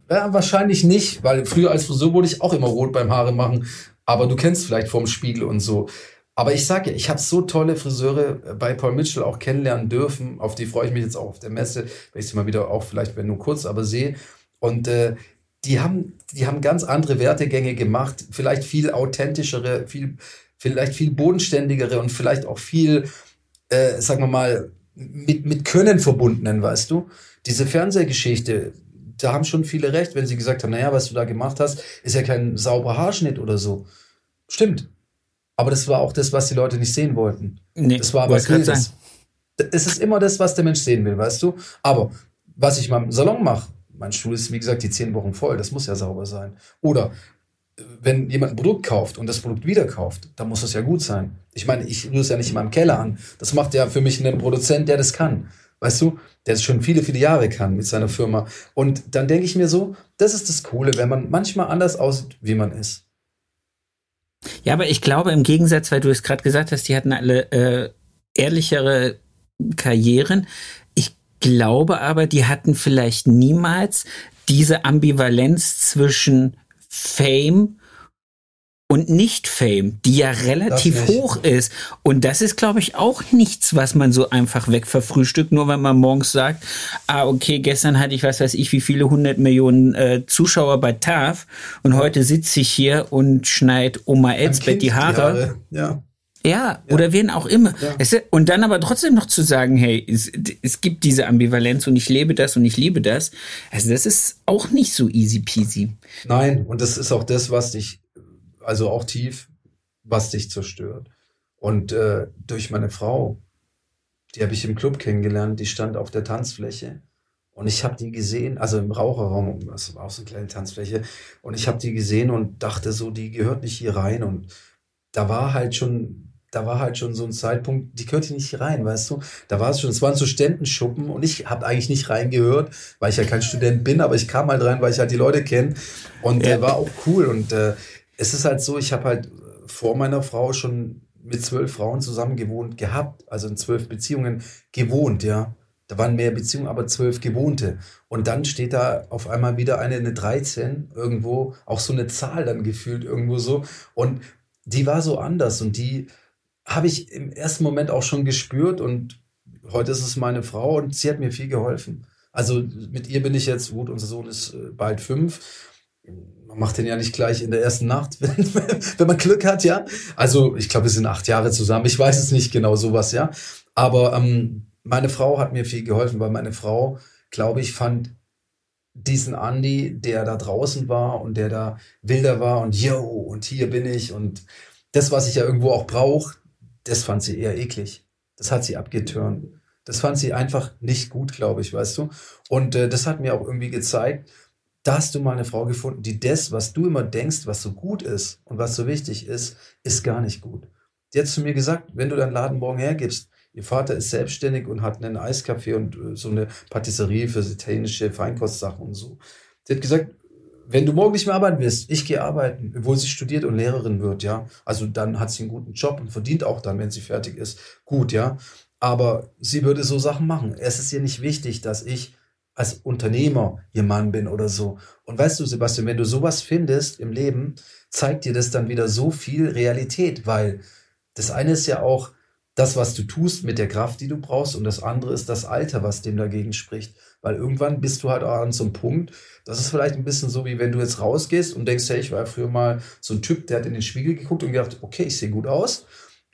Ja, wahrscheinlich nicht, weil früher als Friseur wurde ich auch immer rot beim Haare machen. Aber du kennst vielleicht vorm Spiegel und so. Aber ich sage ich habe so tolle Friseure bei Paul Mitchell auch kennenlernen dürfen. Auf die freue ich mich jetzt auch auf der Messe, wenn ich sie mal wieder auch vielleicht, wenn nur kurz, aber sehe. Und äh, die haben, die haben ganz andere Wertegänge gemacht, vielleicht viel authentischere, viel, vielleicht viel bodenständigere und vielleicht auch viel, äh, sagen wir mal, mit, mit Können verbundenen, weißt du? Diese Fernsehgeschichte, da haben schon viele recht, wenn sie gesagt haben, naja, was du da gemacht hast, ist ja kein sauberer Haarschnitt oder so. Stimmt. Aber das war auch das, was die Leute nicht sehen wollten. Nee, das war was Wildes. Es ist immer das, was der Mensch sehen will, weißt du? Aber was ich mal im Salon mache, mein Stuhl ist, wie gesagt, die zehn Wochen voll. Das muss ja sauber sein. Oder äh, wenn jemand ein Produkt kauft und das Produkt wieder kauft, dann muss das ja gut sein. Ich meine, ich rühre es ja nicht in meinem Keller an. Das macht ja für mich einen Produzent, der das kann. Weißt du, der es schon viele, viele Jahre kann mit seiner Firma. Und dann denke ich mir so, das ist das Coole, wenn man manchmal anders aussieht, wie man ist. Ja, aber ich glaube im Gegensatz, weil du es gerade gesagt hast, die hatten alle äh, ehrlichere Karrieren glaube aber, die hatten vielleicht niemals diese Ambivalenz zwischen Fame und Nicht-Fame, die ja relativ hoch ist. Und das ist, glaube ich, auch nichts, was man so einfach wegverfrühstückt, nur wenn man morgens sagt, ah, okay, gestern hatte ich, was weiß ich, wie viele hundert Millionen äh, Zuschauer bei TAF und ja. heute sitze ich hier und schneid Oma Elsbeth die Haare. Die Haare. Ja. Ja, ja, oder wen auch immer. Ja. Und dann aber trotzdem noch zu sagen, hey, es, es, gibt diese Ambivalenz und ich lebe das und ich liebe das. Also das ist auch nicht so easy peasy. Nein, und das ist auch das, was dich, also auch tief, was dich zerstört. Und äh, durch meine Frau, die habe ich im Club kennengelernt, die stand auf der Tanzfläche. Und ich habe die gesehen, also im Raucherraum, das war auch so eine kleine Tanzfläche. Und ich habe die gesehen und dachte so, die gehört nicht hier rein. Und da war halt schon da war halt schon so ein Zeitpunkt, die gehört hier nicht rein, weißt du? Da war es schon, es waren so Ständenschuppen und ich habe eigentlich nicht reingehört, weil ich ja kein Student bin, aber ich kam halt rein, weil ich halt die Leute kenne und ja. äh, war auch cool und äh, es ist halt so, ich habe halt vor meiner Frau schon mit zwölf Frauen zusammen gewohnt gehabt, also in zwölf Beziehungen gewohnt, ja. Da waren mehr Beziehungen, aber zwölf gewohnte. Und dann steht da auf einmal wieder eine, eine 13 irgendwo, auch so eine Zahl dann gefühlt irgendwo so. Und die war so anders und die habe ich im ersten Moment auch schon gespürt und heute ist es meine Frau und sie hat mir viel geholfen. Also mit ihr bin ich jetzt, gut, unser Sohn ist äh, bald fünf. Man macht den ja nicht gleich in der ersten Nacht, wenn, wenn man Glück hat, ja. Also ich glaube, wir sind acht Jahre zusammen. Ich weiß es nicht genau, sowas, ja. Aber ähm, meine Frau hat mir viel geholfen, weil meine Frau, glaube ich, fand diesen Andy, der da draußen war und der da wilder war und yo, und hier bin ich und das, was ich ja irgendwo auch brauche, das fand sie eher eklig. Das hat sie abgeturnt. Das fand sie einfach nicht gut, glaube ich, weißt du. Und äh, das hat mir auch irgendwie gezeigt, da hast du mal eine Frau gefunden, die das, was du immer denkst, was so gut ist und was so wichtig ist, ist gar nicht gut. Die hat zu mir gesagt, wenn du deinen Laden morgen hergibst, Ihr Vater ist selbstständig und hat einen Eiscafé und äh, so eine Patisserie für italienische Feinkostsachen und so. Sie hat gesagt, wenn du morgen nicht mehr arbeiten wirst, ich gehe arbeiten, obwohl sie studiert und Lehrerin wird, ja. Also dann hat sie einen guten Job und verdient auch dann, wenn sie fertig ist, gut, ja. Aber sie würde so Sachen machen. Es ist ihr nicht wichtig, dass ich als Unternehmer Mann bin oder so. Und weißt du, Sebastian, wenn du sowas findest im Leben, zeigt dir das dann wieder so viel Realität, weil das eine ist ja auch, das, was du tust mit der Kraft, die du brauchst, und das andere ist das Alter, was dem dagegen spricht. Weil irgendwann bist du halt auch an so einem Punkt, das ist vielleicht ein bisschen so, wie wenn du jetzt rausgehst und denkst, hey, ich war früher mal so ein Typ, der hat in den Spiegel geguckt und gedacht, okay, ich sehe gut aus.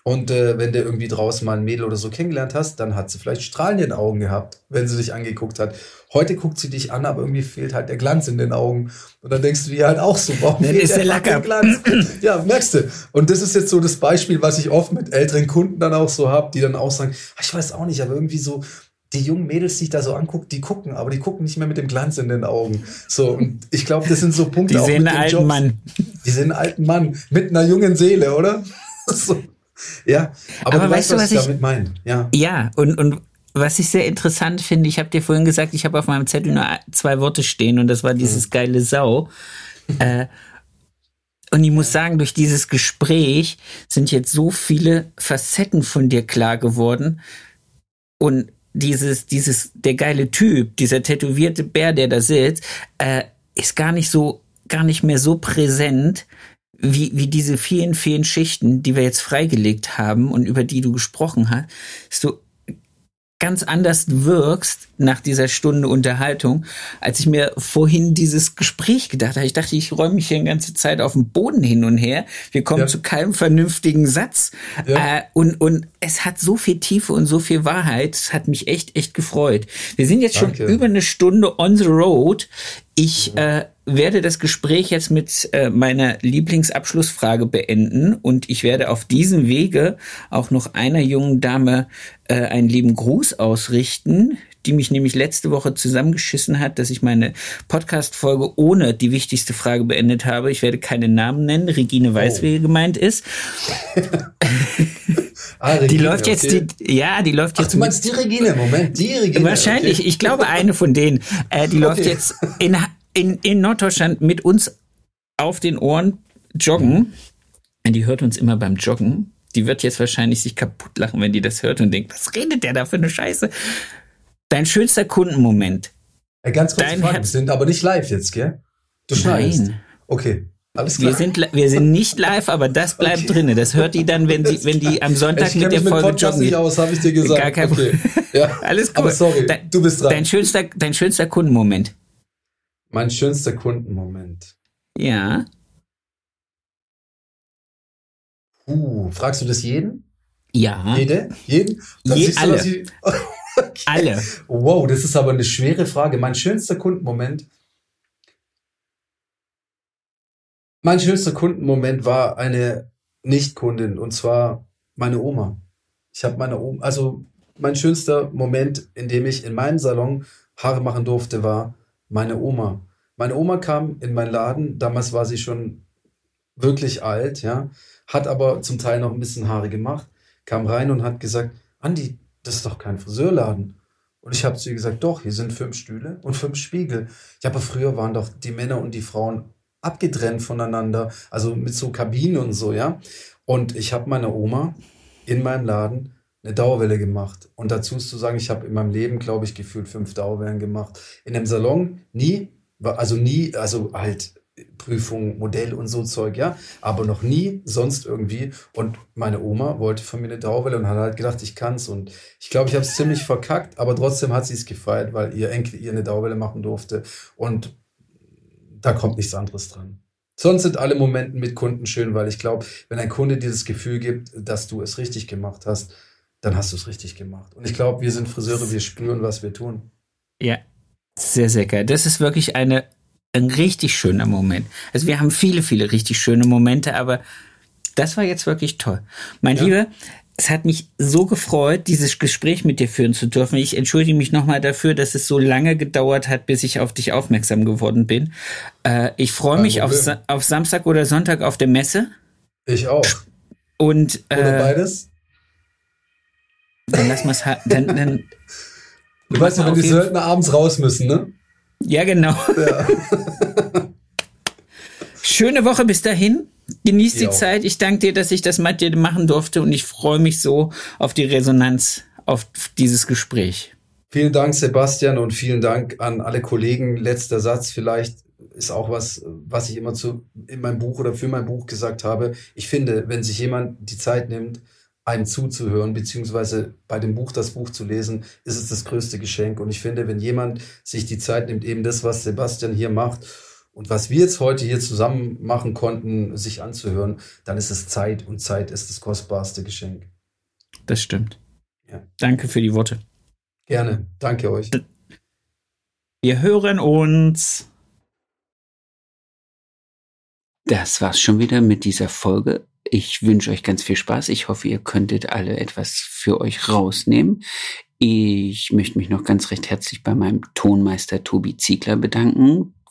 Und äh, wenn du irgendwie draußen mal ein Mädel oder so kennengelernt hast, dann hat sie vielleicht Strahlen in den Augen gehabt, wenn sie dich angeguckt hat. Heute guckt sie dich an, aber irgendwie fehlt halt der Glanz in den Augen. Und dann denkst du dir halt auch so, warum fehlt ist der, der Glanz? ja, merkst du. Und das ist jetzt so das Beispiel, was ich oft mit älteren Kunden dann auch so habe, die dann auch sagen, ah, ich weiß auch nicht, aber irgendwie so, die jungen Mädels, die ich da so angucke, die gucken, aber die gucken nicht mehr mit dem Glanz in den Augen. So, und ich glaube, das sind so Punkte. Die sehen einen alten Jobs. Mann. Die sehen einen alten Mann mit einer jungen Seele, oder? so. Ja, aber, aber du weißt, was, was ich damit meine. Ja, ja und, und was ich sehr interessant finde, ich habe dir vorhin gesagt, ich habe auf meinem Zettel nur zwei Worte stehen und das war dieses mhm. geile Sau. äh, und ich muss sagen, durch dieses Gespräch sind jetzt so viele Facetten von dir klar geworden. Und dieses, dieses, der geile Typ, dieser tätowierte Bär, der da sitzt, äh, ist gar nicht so, gar nicht mehr so präsent, wie, wie diese vielen, vielen Schichten, die wir jetzt freigelegt haben und über die du gesprochen hast, so ganz anders wirkst nach dieser Stunde Unterhaltung, als ich mir vorhin dieses Gespräch gedacht habe. Ich dachte, ich räume mich hier die ganze Zeit auf dem Boden hin und her. Wir kommen ja. zu keinem vernünftigen Satz. Ja. Äh, und, und es hat so viel Tiefe und so viel Wahrheit. Es hat mich echt, echt gefreut. Wir sind jetzt Danke. schon über eine Stunde on the road. Ich äh, werde das Gespräch jetzt mit äh, meiner Lieblingsabschlussfrage beenden und ich werde auf diesem Wege auch noch einer jungen Dame äh, einen lieben Gruß ausrichten, die mich nämlich letzte Woche zusammengeschissen hat, dass ich meine Podcast-Folge ohne die wichtigste Frage beendet habe. Ich werde keine Namen nennen. Regine weiß, oh. wer gemeint ist. ah, Regine, die läuft jetzt, okay. die, ja, die läuft Ach, jetzt. Du meinst die Regine, Moment, die Regine. Wahrscheinlich, okay. ich glaube eine von denen. Äh, die okay. läuft jetzt in, in, in Norddeutschland mit uns auf den Ohren joggen. Und die hört uns immer beim Joggen. Die wird jetzt wahrscheinlich sich kaputt lachen, wenn die das hört und denkt, was redet der da für eine Scheiße? Dein schönster Kundenmoment. Äh, ganz kurz, Frage, wir sind aber nicht live jetzt, gell? Du schneidest. Nein. Okay. Alles klar. Wir sind, wir sind nicht live, aber das bleibt okay. drinne. Das hört die dann, wenn sie, wenn die am Sonntag ich mit der Folge mit joggen. nicht aus, habe ich dir gesagt. Gar kein okay. Ja. Alles gut. Aber sorry, dein, du bist dran. Dein schönster, dein schönster Kundenmoment. Mein schönster Kundenmoment. Ja. Uh, fragst du das jeden? Ja. Jede? Jeden? Je, alle. Du, Okay. Alle. Wow, das ist aber eine schwere Frage. Mein schönster Kundenmoment. Mein schönster Kundenmoment war eine Nicht-Kundin und zwar meine Oma. Ich habe meine Oma, also mein schönster Moment, in dem ich in meinem Salon Haare machen durfte, war meine Oma. Meine Oma kam in meinen Laden, damals war sie schon wirklich alt, ja, hat aber zum Teil noch ein bisschen Haare gemacht, kam rein und hat gesagt, Andi, das ist doch kein Friseurladen. Und ich habe zu ihr gesagt, doch, hier sind fünf Stühle und fünf Spiegel. Ja, aber früher waren doch die Männer und die Frauen abgetrennt voneinander, also mit so Kabinen und so, ja. Und ich habe meine Oma in meinem Laden eine Dauerwelle gemacht. Und dazu ist zu sagen, ich habe in meinem Leben, glaube ich, gefühlt fünf Dauerwellen gemacht. In einem Salon nie, also nie, also halt Prüfung, Modell und so Zeug, ja, aber noch nie sonst irgendwie. Und meine Oma wollte von mir eine Dauerwelle und hat halt gedacht, ich kann's. Und ich glaube, ich habe es ziemlich verkackt, aber trotzdem hat sie es gefeiert, weil ihr Enkel ihr eine Dauerwelle machen durfte. Und da kommt nichts anderes dran. Sonst sind alle Momente mit Kunden schön, weil ich glaube, wenn ein Kunde dir das Gefühl gibt, dass du es richtig gemacht hast, dann hast du es richtig gemacht. Und ich glaube, wir sind Friseure, wir spüren, was wir tun. Ja, sehr, sehr geil. Das ist wirklich eine, ein richtig schöner Moment. Also wir haben viele, viele richtig schöne Momente, aber das war jetzt wirklich toll. Mein ja. Lieber, es hat mich so gefreut, dieses Gespräch mit dir führen zu dürfen. Ich entschuldige mich nochmal dafür, dass es so lange gedauert hat, bis ich auf dich aufmerksam geworden bin. Äh, ich freue mich auf, auf Samstag oder Sonntag auf der Messe. Ich auch. Und, äh, oder beides? Dann lass mal's dann, dann Du weißt ja, wenn die Söldner abends raus müssen, ne? Ja, genau. Ja. Schöne Woche bis dahin. Genieß die Zeit. Ich danke dir, dass ich das mit dir machen durfte und ich freue mich so auf die Resonanz auf dieses Gespräch. Vielen Dank, Sebastian, und vielen Dank an alle Kollegen. Letzter Satz vielleicht ist auch was, was ich immer zu, in meinem Buch oder für mein Buch gesagt habe. Ich finde, wenn sich jemand die Zeit nimmt, einem zuzuhören, beziehungsweise bei dem Buch das Buch zu lesen, ist es das größte Geschenk. Und ich finde, wenn jemand sich die Zeit nimmt, eben das, was Sebastian hier macht und was wir jetzt heute hier zusammen machen konnten, sich anzuhören, dann ist es Zeit und Zeit ist das kostbarste Geschenk. Das stimmt. Ja. Danke für die Worte. Gerne. Danke euch. Wir hören uns. Das war's schon wieder mit dieser Folge. Ich wünsche euch ganz viel Spaß. Ich hoffe, ihr könntet alle etwas für euch rausnehmen. Ich möchte mich noch ganz recht herzlich bei meinem Tonmeister Tobi Ziegler bedanken,